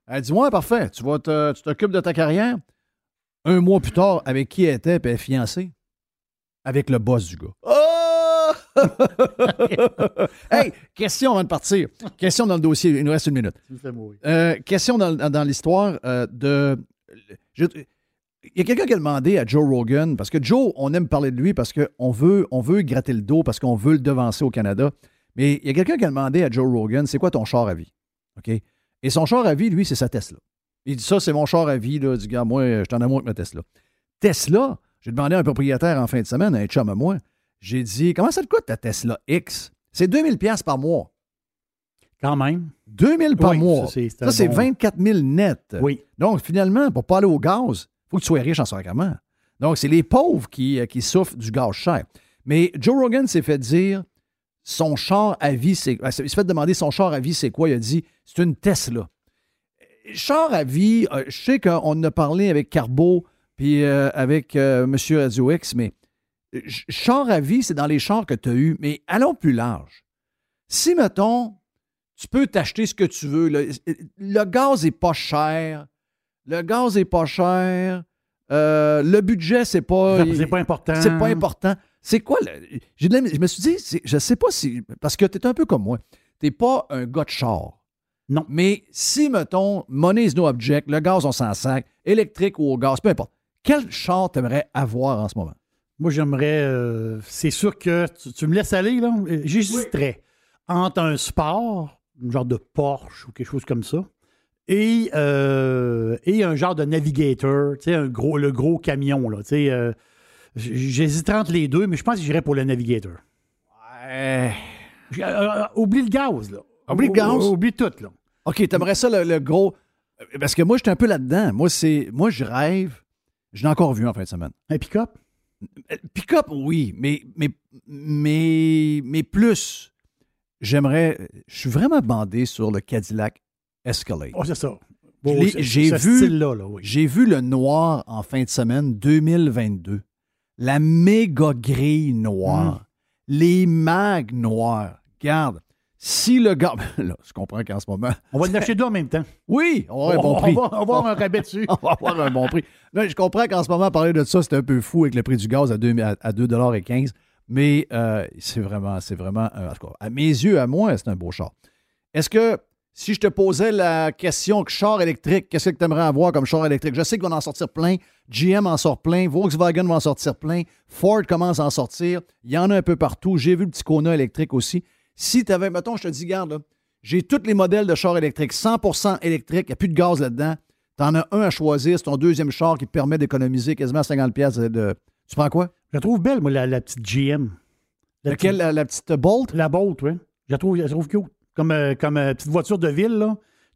Elle dit Ouais, parfait, tu vas te- tu t'occupes de ta carrière. Un mois plus tard, avec qui elle était, puis elle est fiancée? Avec le boss du gars. Oh! [LAUGHS] hey, question avant de partir. Question dans le dossier. Il nous reste une minute. Euh, question dans, dans l'histoire euh, de. je- il y a quelqu'un qui a demandé à Joe Rogan, parce que Joe, on aime parler de lui parce qu'on veut, on veut gratter le dos, parce qu'on veut le devancer au Canada. Mais il y a quelqu'un qui a demandé à Joe Rogan, c'est quoi ton char à vie? OK? Et son char à vie, lui, c'est sa Tesla. Il dit ça, c'est mon char à vie. Là. Il dit, gars, moi, je suis en amour avec ma Tesla. Tesla, j'ai demandé à un propriétaire en fin de semaine, un chum à moi, j'ai dit, comment ça te coûte ta Tesla X? C'est 2000 pièces par mois. Quand même. 2000 par Oui, mois. ça, c'est- c'est Ça, un c'est bon- 24 000 net. Oui. Donc, finalement, pour pas aller au gaz, il faut que tu sois riche en sacrement. Donc, c'est les pauvres qui, euh, qui souffrent du gaz cher. Mais Joe Rogan s'est fait dire son char à vie, c'est. euh, Il s'est fait demander son char à vie, c'est quoi? Il a dit c'est une Tesla. Char à vie, euh, je sais qu'on a parlé avec Carbo puis euh, avec euh, M. Radio X, mais char à vie, c'est dans les chars que tu as eus. Mais allons plus large. Si, mettons, tu peux t'acheter ce que tu veux, le, le gaz est pas cher, le gaz est pas cher, euh, le budget, c'est pas. C'est pas important. C'est pas important. C'est quoi? le- je me suis dit, je sais pas si. Parce que tu es un peu comme moi. Tu pas un gars de char. Non. Mais si, mettons, money is no object, le gaz, on s'en sac, électrique ou au gaz, peu importe. Quel char t'aimerais avoir en ce moment? Moi, j'aimerais. euh, c'est sûr que tu, tu me laisses aller, là. J'hésiterais entre un sport, un genre de Porsche ou quelque chose comme ça, et, euh, et un genre de navigator, tu sais, un gros, le gros camion, là. Tu sais, euh, j'hésiterais entre les deux, mais je pense que j'irais pour le navigator. Ouais. Oublie le gaz, là. Oublie le gaz? Oublie tout, là. OK, t'aimerais ça le, le gros. Parce que moi, j'étais un peu là-dedans. Moi, c'est. Moi, je rêve. Je l'ai encore vu en fin de semaine. Un pick-up? Pick-up, oui, mais, mais, mais, mais plus, j'aimerais. Je suis vraiment bandé sur le Cadillac Escalade. Oh, c'est ça. Bon, J'ai vu, style-là, là, oui. j'ai vu le noir en fin de semaine 2022. La méga grille noire. Les mags noirs. Regarde, si le gars. [LAUGHS] Là, je comprends qu'en ce moment. On va en acheter deux en même temps. [LAUGHS] Oui, on va avoir un bon on, prix. on va avoir un rabais dessus. [LAUGHS] on va avoir un bon prix. Là, je comprends qu'en ce moment, parler de ça, c'est un peu fou avec le prix du gaz à 2 à, à 2,15 mais euh, c'est vraiment, c'est vraiment, euh, en tout cas, à mes yeux, à moi, c'est un beau char. Est-ce que si je te posais la question que char électrique, qu'est-ce que tu aimerais avoir comme char électrique? Je sais qu'on va en sortir plein, GM en sort plein, Volkswagen va en sortir plein, Ford commence à en sortir, il y en a un peu partout. J'ai vu le petit Kona électrique aussi. Si tu avais, mettons, je te dis, garde, j'ai tous les modèles de chars électriques, 100% électrique, il n'y a plus de gaz là-dedans. Tu en as un à choisir, c'est ton deuxième char qui te permet d'économiser quasiment 50$ piastres de. Tu prends quoi? Je la trouve belle, moi, la, la petite GM. La Laquelle, petite- la, la petite Bolt? La Bolt, oui. Je la trouve, je la trouve cute. Comme, euh, comme euh, petite voiture de ville, là.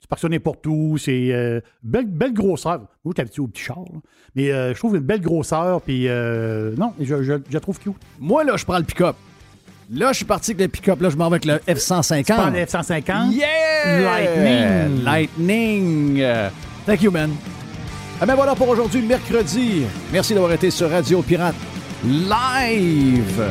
parce que n'importe où. C'est euh, belle, belle grosseur. Moi, je suis habitué au petit char. là. Mais euh, je trouve une belle grosseur. Puis non, je, je, je la trouve cute. Moi, là, je prends le pick-up. Là, je suis parti avec le pick-up. Là, je m'en vais avec le F-150. Tu prends le F-150? Yeah! Lightning. Lightning. Thank you, man. Ah ben voilà pour aujourd'hui, mercredi. Merci d'avoir été sur Radio Pirate Live.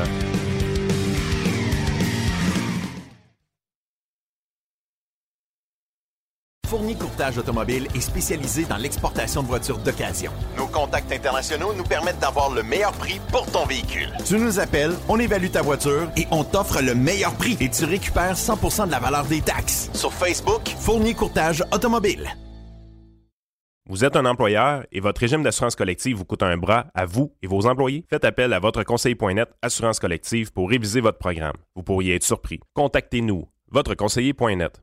Fournier Courtage Automobile est spécialisé dans l'exportation de voitures d'occasion. Nos contacts internationaux nous permettent d'avoir le meilleur prix pour ton véhicule. Tu nous appelles, on évalue ta voiture et on t'offre le meilleur prix et tu récupères 100% de la valeur des taxes. Sur Facebook, Fournier Courtage Automobile. Vous êtes un employeur et votre régime d'assurance collective vous coûte un bras à vous et vos employés? Faites appel à votre conseiller.net Assurance collective pour réviser votre programme. Vous pourriez être surpris. Contactez-nous, votre conseiller.net.